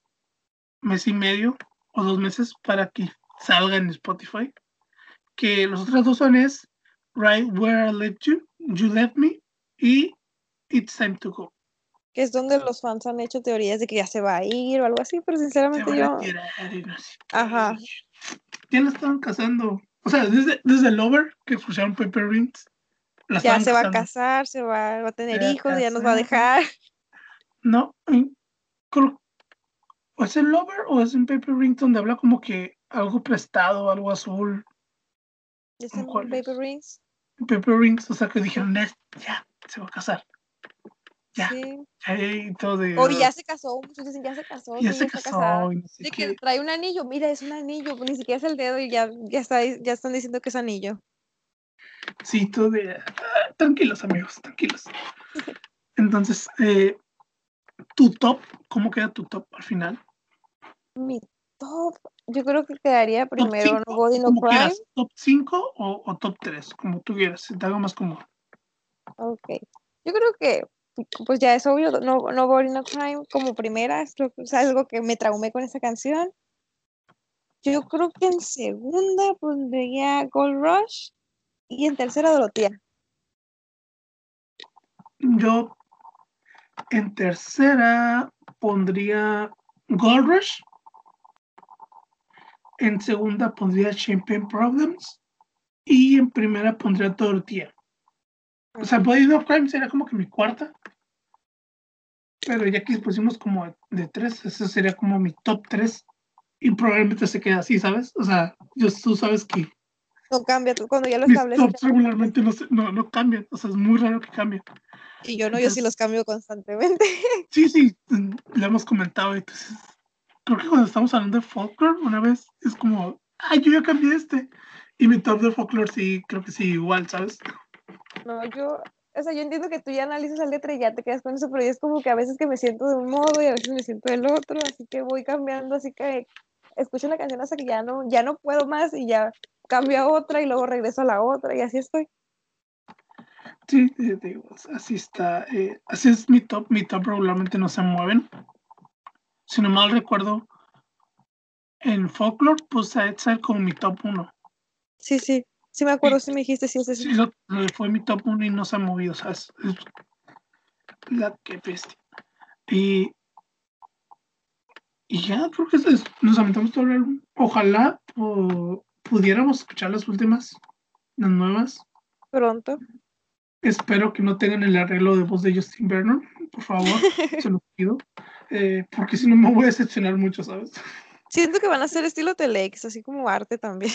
mes y medio o dos meses para que salga en Spotify. Que los otros dos son es Right Where I Left You, You Left Me y It's Time to Go. Que es donde los fans han hecho teorías de que ya se va a ir o algo así, pero sinceramente yo. Ajá. ¿Quién la estaban casando? O sea, desde, desde Lover que escucharon Paper Rings. Ya se va a casar, se va, a tener hijos, ya nos va a dejar. No, ¿o es el Lover o es en Paper Rings donde habla como que algo prestado, algo azul? ¿Es en Paper Rings? Paper Rings, o sea que dijeron, ya, se va a casar. Ya, sí. todo de, o ya se casó, muchos dicen ya se casó. Ya se casó. de que trae un anillo, mira, es un anillo, ni siquiera es el dedo y ya, ya, está, ya están diciendo que es anillo. Sí, todo de... Ah, tranquilos, amigos, tranquilos. Entonces, eh, tu top, ¿cómo queda tu top al final? Mi top, yo creo que quedaría primero No Body No Crime. ¿Top 5 o, top 3? Como tú quieras, si te hago más cómodo. Ok. Yo creo que, pues ya es obvio, No, no Body No Crime como primera, es, algo que me traumé con esa canción. Yo creo que en segunda pondría Gold Rush y en tercera Dorotía. Yo en tercera pondría Gold Rush. En segunda pondría Champagne Problems. Y en primera pondría Tortilla. O sea, Body of Crime sería como que mi cuarta. Pero ya que pusimos como de tres, eso sería como mi top tres. Y probablemente se queda así, ¿sabes? O sea, yo, tú sabes que no cambia, cuando ya lo estableces. regularmente no, no, no, cambian, o sea, es muy raro que cambien. Y yo no, yo sí los cambio constantemente. Sí, sí, lo hemos comentado. Entonces, creo que cuando estamos hablando de folklore, una vez es como, ay, yo ya cambié este. Y mi top de folklore sí, creo que sí, igual, ¿sabes? No, yo, o sea, yo entiendo que tú ya analizas la letra y ya te quedas con eso, pero yo es como que a veces que me siento de un modo y a veces me siento del otro, así que voy cambiando, así que escucho la canción hasta que ya no, ya no puedo más y ya cambio a otra y luego regreso a la otra y así estoy. Sí, digo, así está. Eh, así es mi top. Mi top regularmente no se mueven. Si no mal recuerdo, en Folklore puse a Edsel como mi top 1. Sí, sí. Sí me acuerdo si me dijiste si es Sí, fue mi top 1 y no se ha movido. O sea, es, la que bestia. Y, y ya creo que es, nos aventamos todo el álbum. Ojalá pudiéramos escuchar las últimas, las nuevas. Pronto. Espero que no tengan el arreglo de voz de Justin Vernon, por favor, se lo pido, eh, porque si no me voy a decepcionar mucho, ¿sabes? Siento que van a ser estilo Telex, así como arte también.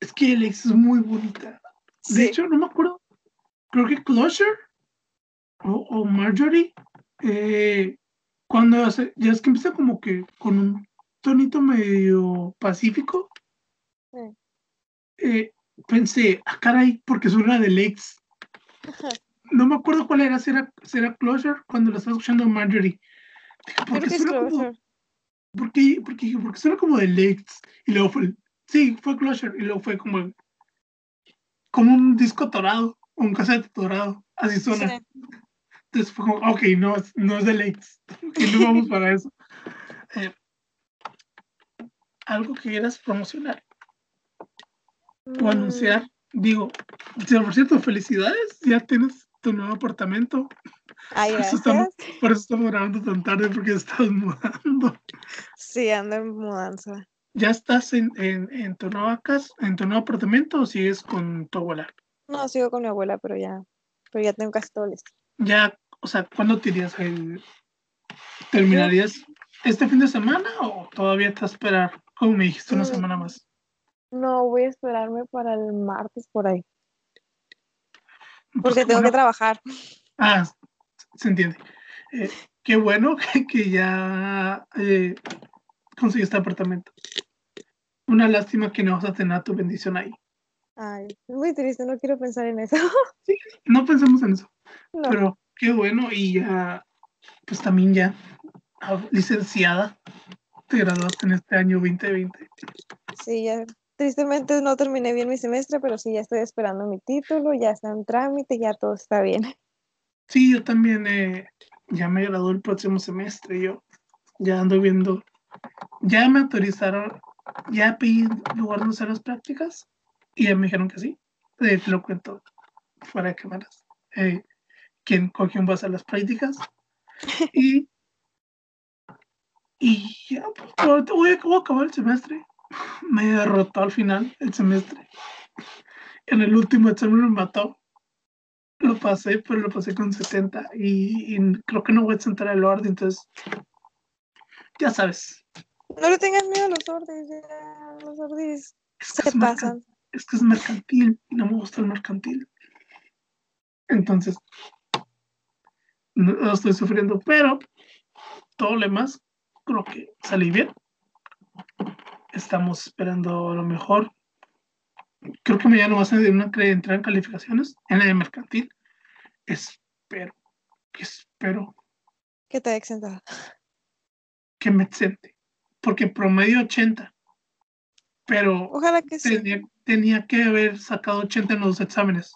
Es que Alex es muy bonita. De hecho, no me acuerdo, creo que Closure o, Marjorie, eh, cuando hace, ya es que empieza como que con un tonito medio pacífico, eh, pensé, ah, caray, porque suena de Lex. No me acuerdo cuál era, si era, si Closure cuando lo estaba escuchando Marjorie. porque suena como, porque, porque, porque suena como de Lex. Y luego fue, sí, fue Closure. Y luego fue como, como un disco dorado, un cassette dorado. Así suena. Entonces fue como, ok, no, no es de Lex. Y no vamos para eso. Eh, algo que quieras promocionar o anunciar. Digo, por cierto, felicidades, ya tienes tu nuevo apartamento. Ay, por, eso estamos, por eso estamos grabando tan tarde porque estás mudando. Sí, ando en mudanza. ¿Ya estás en, en, en tu nueva casa, en tu nuevo apartamento o sigues con tu abuela? No, sigo con mi abuela, pero ya, pero ya tengo casi todo listo. Ya, o sea, ¿cuándo te irías? El, ¿Terminarías este fin de semana o todavía te vas a esperar, como me dijiste, una Mm. semana más? No, voy a esperarme para el martes por ahí, Pues porque tengo que trabajar. Ah, se entiende. Eh, qué bueno que, ya eh, conseguiste apartamento. Una lástima que no vas a tener tu bendición ahí. Ay, es muy triste, no quiero pensar en eso. No pensemos en eso, No. pero qué bueno y ya, pues también ya ah, licenciada, te graduaste en este año 2020. Sí, ya. Tristemente no terminé bien mi semestre, pero sí, ya estoy esperando mi título, ya está en trámite, ya todo está bien. Sí, yo también eh, ya me gradué el próximo semestre, yo ya ando viendo, ya me autorizaron, ya pedí lugar donde hacer las prácticas y ya me dijeron que sí, Eh, te lo cuento fuera de cámaras, eh, quién, con quién va a hacer las prácticas y, y ya, pues, ahorita voy a, voy a acabar el semestre, me derrotó al final el semestre, en el último examen me mató, lo pasé, pero lo pasé con 70 y, y creo que no voy a sentar el orden, entonces ya sabes. No le tengas miedo a los ordis, ya, los ordis Es que se es, mercan- pasan. es que es mercantil y no me gusta el mercantil. Entonces, no, no estoy sufriendo, pero todo lo demás creo que salí bien. Estamos esperando lo mejor. Creo que mañana va a ser una entrar en calificaciones en la de mercantil. Espero, espero Que te haya exentado. que me exente, porque promedio 80, pero Ojalá que sí. tenía, que haber sacado 80 en los exámenes.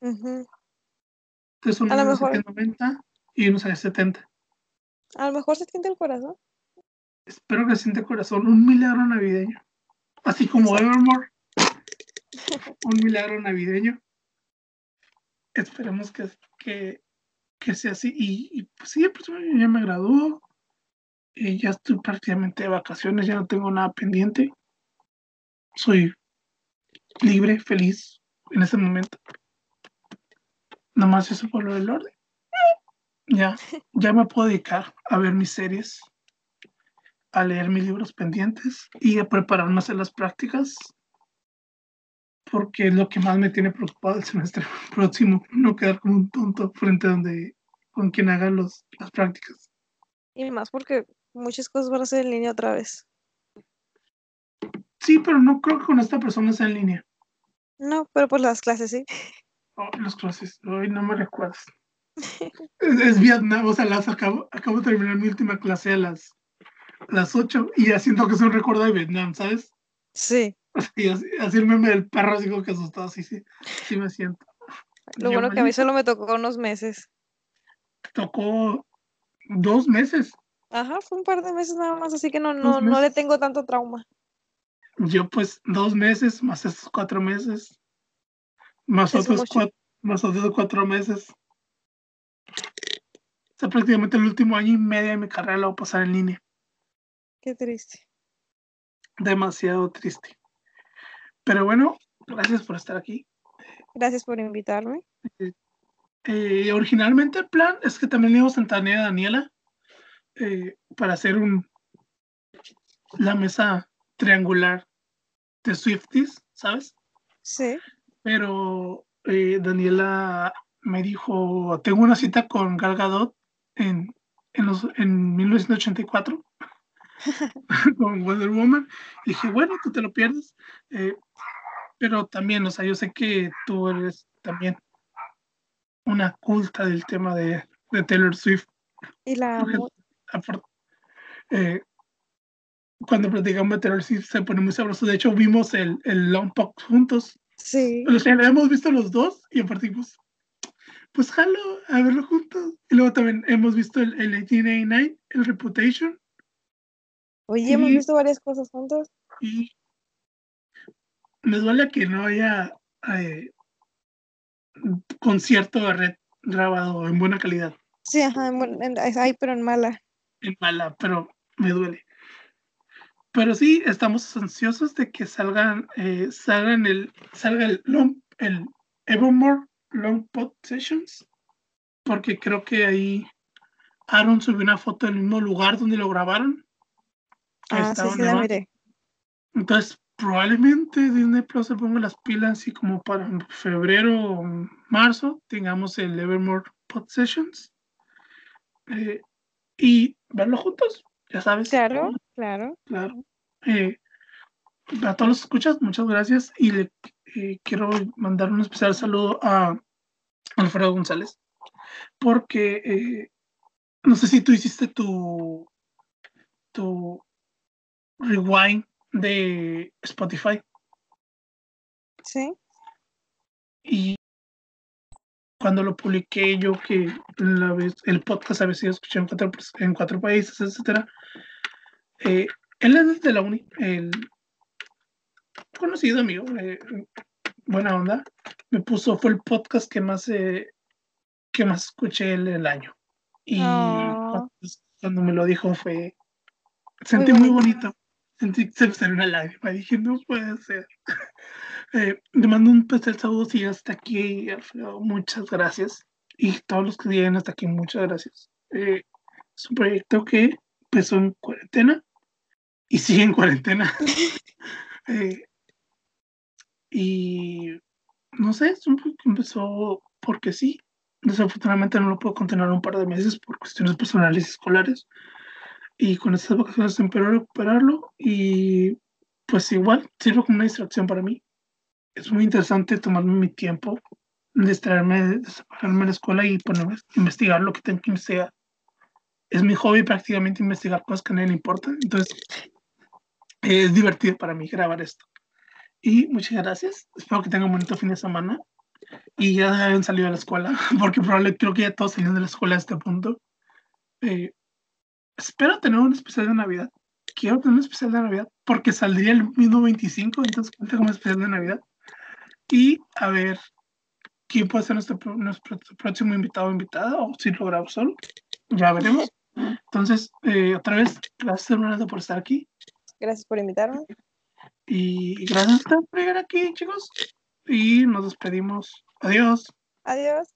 Entonces uno A lo me mejor- saqué 90 y uno saqué 70. A lo mejor se siente el corazón. Espero que siente corazón, un milagro navideño. Así como Evermore, un milagro navideño. Esperemos que, que, que sea así. Y, y, pues sí, ya me graduó. Y ya estoy prácticamente de vacaciones, ya no tengo nada pendiente. Soy libre, feliz en ese momento. Nomás eso por lo del orden. Ya, ya me puedo dedicar a ver mis series, a leer mis libros pendientes y a prepararme a hacer las prácticas. Porque es lo que más me tiene preocupado el semestre próximo, no quedar como un tonto frente a donde con quien haga los, las prácticas. Y más porque muchas cosas van a ser en línea otra vez. Sí, pero no creo que con esta persona sea en línea. No, pero por las clases sí. Oh, las clases, hoy no me recuerdas. Es, es Vietnam, o sea, las acabo, acabo de terminar mi última clase a las, las 8 y ya siento que es un recuerdo de Vietnam, ¿sabes? Sí. Y así, así el meme del perro, así como que asustado, sí, sí, sí me siento. Lo Yo bueno que a mí solo me tocó unos meses. Tocó dos meses. Ajá, fue un par de meses nada más, así que no, no, no le tengo tanto trauma. Yo pues dos meses, más estos cuatro meses, más Es otros mucho. cuatro, más otros cuatro meses. O sea, prácticamente el último año y medio de mi carrera lo voy a pasar en línea. Qué triste. Demasiado triste. Pero bueno, gracias por estar aquí. Gracias por invitarme. Eh, originalmente el plan es que también le íbamos a a Daniela eh, para hacer un la mesa triangular de Swifties, ¿sabes? Sí. Pero eh, Daniela me dijo, tengo una cita con Gal Gadot en, en, los, en 1984 con Wonder Woman. Y dije, bueno, tú te lo pierdes. Eh, pero también, o sea, yo sé que tú eres también una culta del tema de, de Taylor Swift. Y la eh, cuando platicamos de Taylor Swift se pone muy sabroso. De hecho, vimos el, el Long Pop juntos. Sí. O sea, lo hemos visto los dos y aparte, pues, pues jalo a verlo juntos. Y luego también hemos visto el, el 1889, el Reputation, Oye, hemos Sí. visto varias cosas juntos. y me duele que no haya eh, concierto de red grabado en buena calidad. Sí, ajá, en en- ay, pero en mala. En mala, pero me duele. pero sí, estamos ansiosos de que salgan, eh, salgan el, salga el, el Evermore Long Pod Sessions, porque creo que ahí Aaron subió una foto del mismo lugar donde lo grabaron. Ah, sí, sí, la miré. Entonces, probablemente Disney Plus se ponga las pilas y como para febrero o marzo tengamos el Evermore Pod Sessions eh, y verlo juntos, ya sabes. Claro, claro. Claro. Eh, a todos los escuchas, muchas gracias y le eh, quiero mandar un especial saludo a Alfredo González porque no sé si tú hiciste tu tu rewind de Spotify. Sí. Y cuando lo publiqué yo que la vez, el podcast había sido escuchado en cuatro, en cuatro países, etcétera. Eh, él es de la uni, el conocido amigo, eh, buena onda, me puso, fue el podcast que más, eh, que más escuché el, el año. Y ah. cuando, me lo dijo fue, sentí muy bonito sentí que se me salió una lágrima. Dije, no puede ser. eh, le mando un especial saludo si hasta aquí, Alfredo. Muchas gracias. Y todos los que vienen hasta aquí, muchas gracias. Eh, es un proyecto que empezó en cuarentena y sigue en cuarentena. eh, y no sé, es un proyecto que empezó porque sí. Desafortunadamente no lo puedo continuar un par de meses por cuestiones personales y escolares y con estas vacaciones espero recuperarlo y pues igual sirve como una distracción para mí. Es muy interesante tomarme mi tiempo, distraerme, separarme de la escuela y ponerme a investigar lo que tengo que investigar. Es mi hobby prácticamente investigar cosas que a nadie le importan, entonces es divertido para mí grabar esto. Y muchas gracias, espero que tengan un bonito fin de semana y ya hayan salido de la escuela, porque probablemente creo que ya todos salieron de la escuela a este punto. Eh, espero tener un especial de Navidad. Quiero tener un especial de Navidad porque saldría el mismo 25, entonces tengo un especial de Navidad. Y a ver quién puede ser nuestro, nuestro próximo invitado o invitada, o si lo grabo solo. Ya veremos. Entonces, eh, otra vez, gracias por estar aquí. Gracias por invitarme. Y gracias por llegar aquí, chicos. Y nos despedimos. Adiós. Adiós.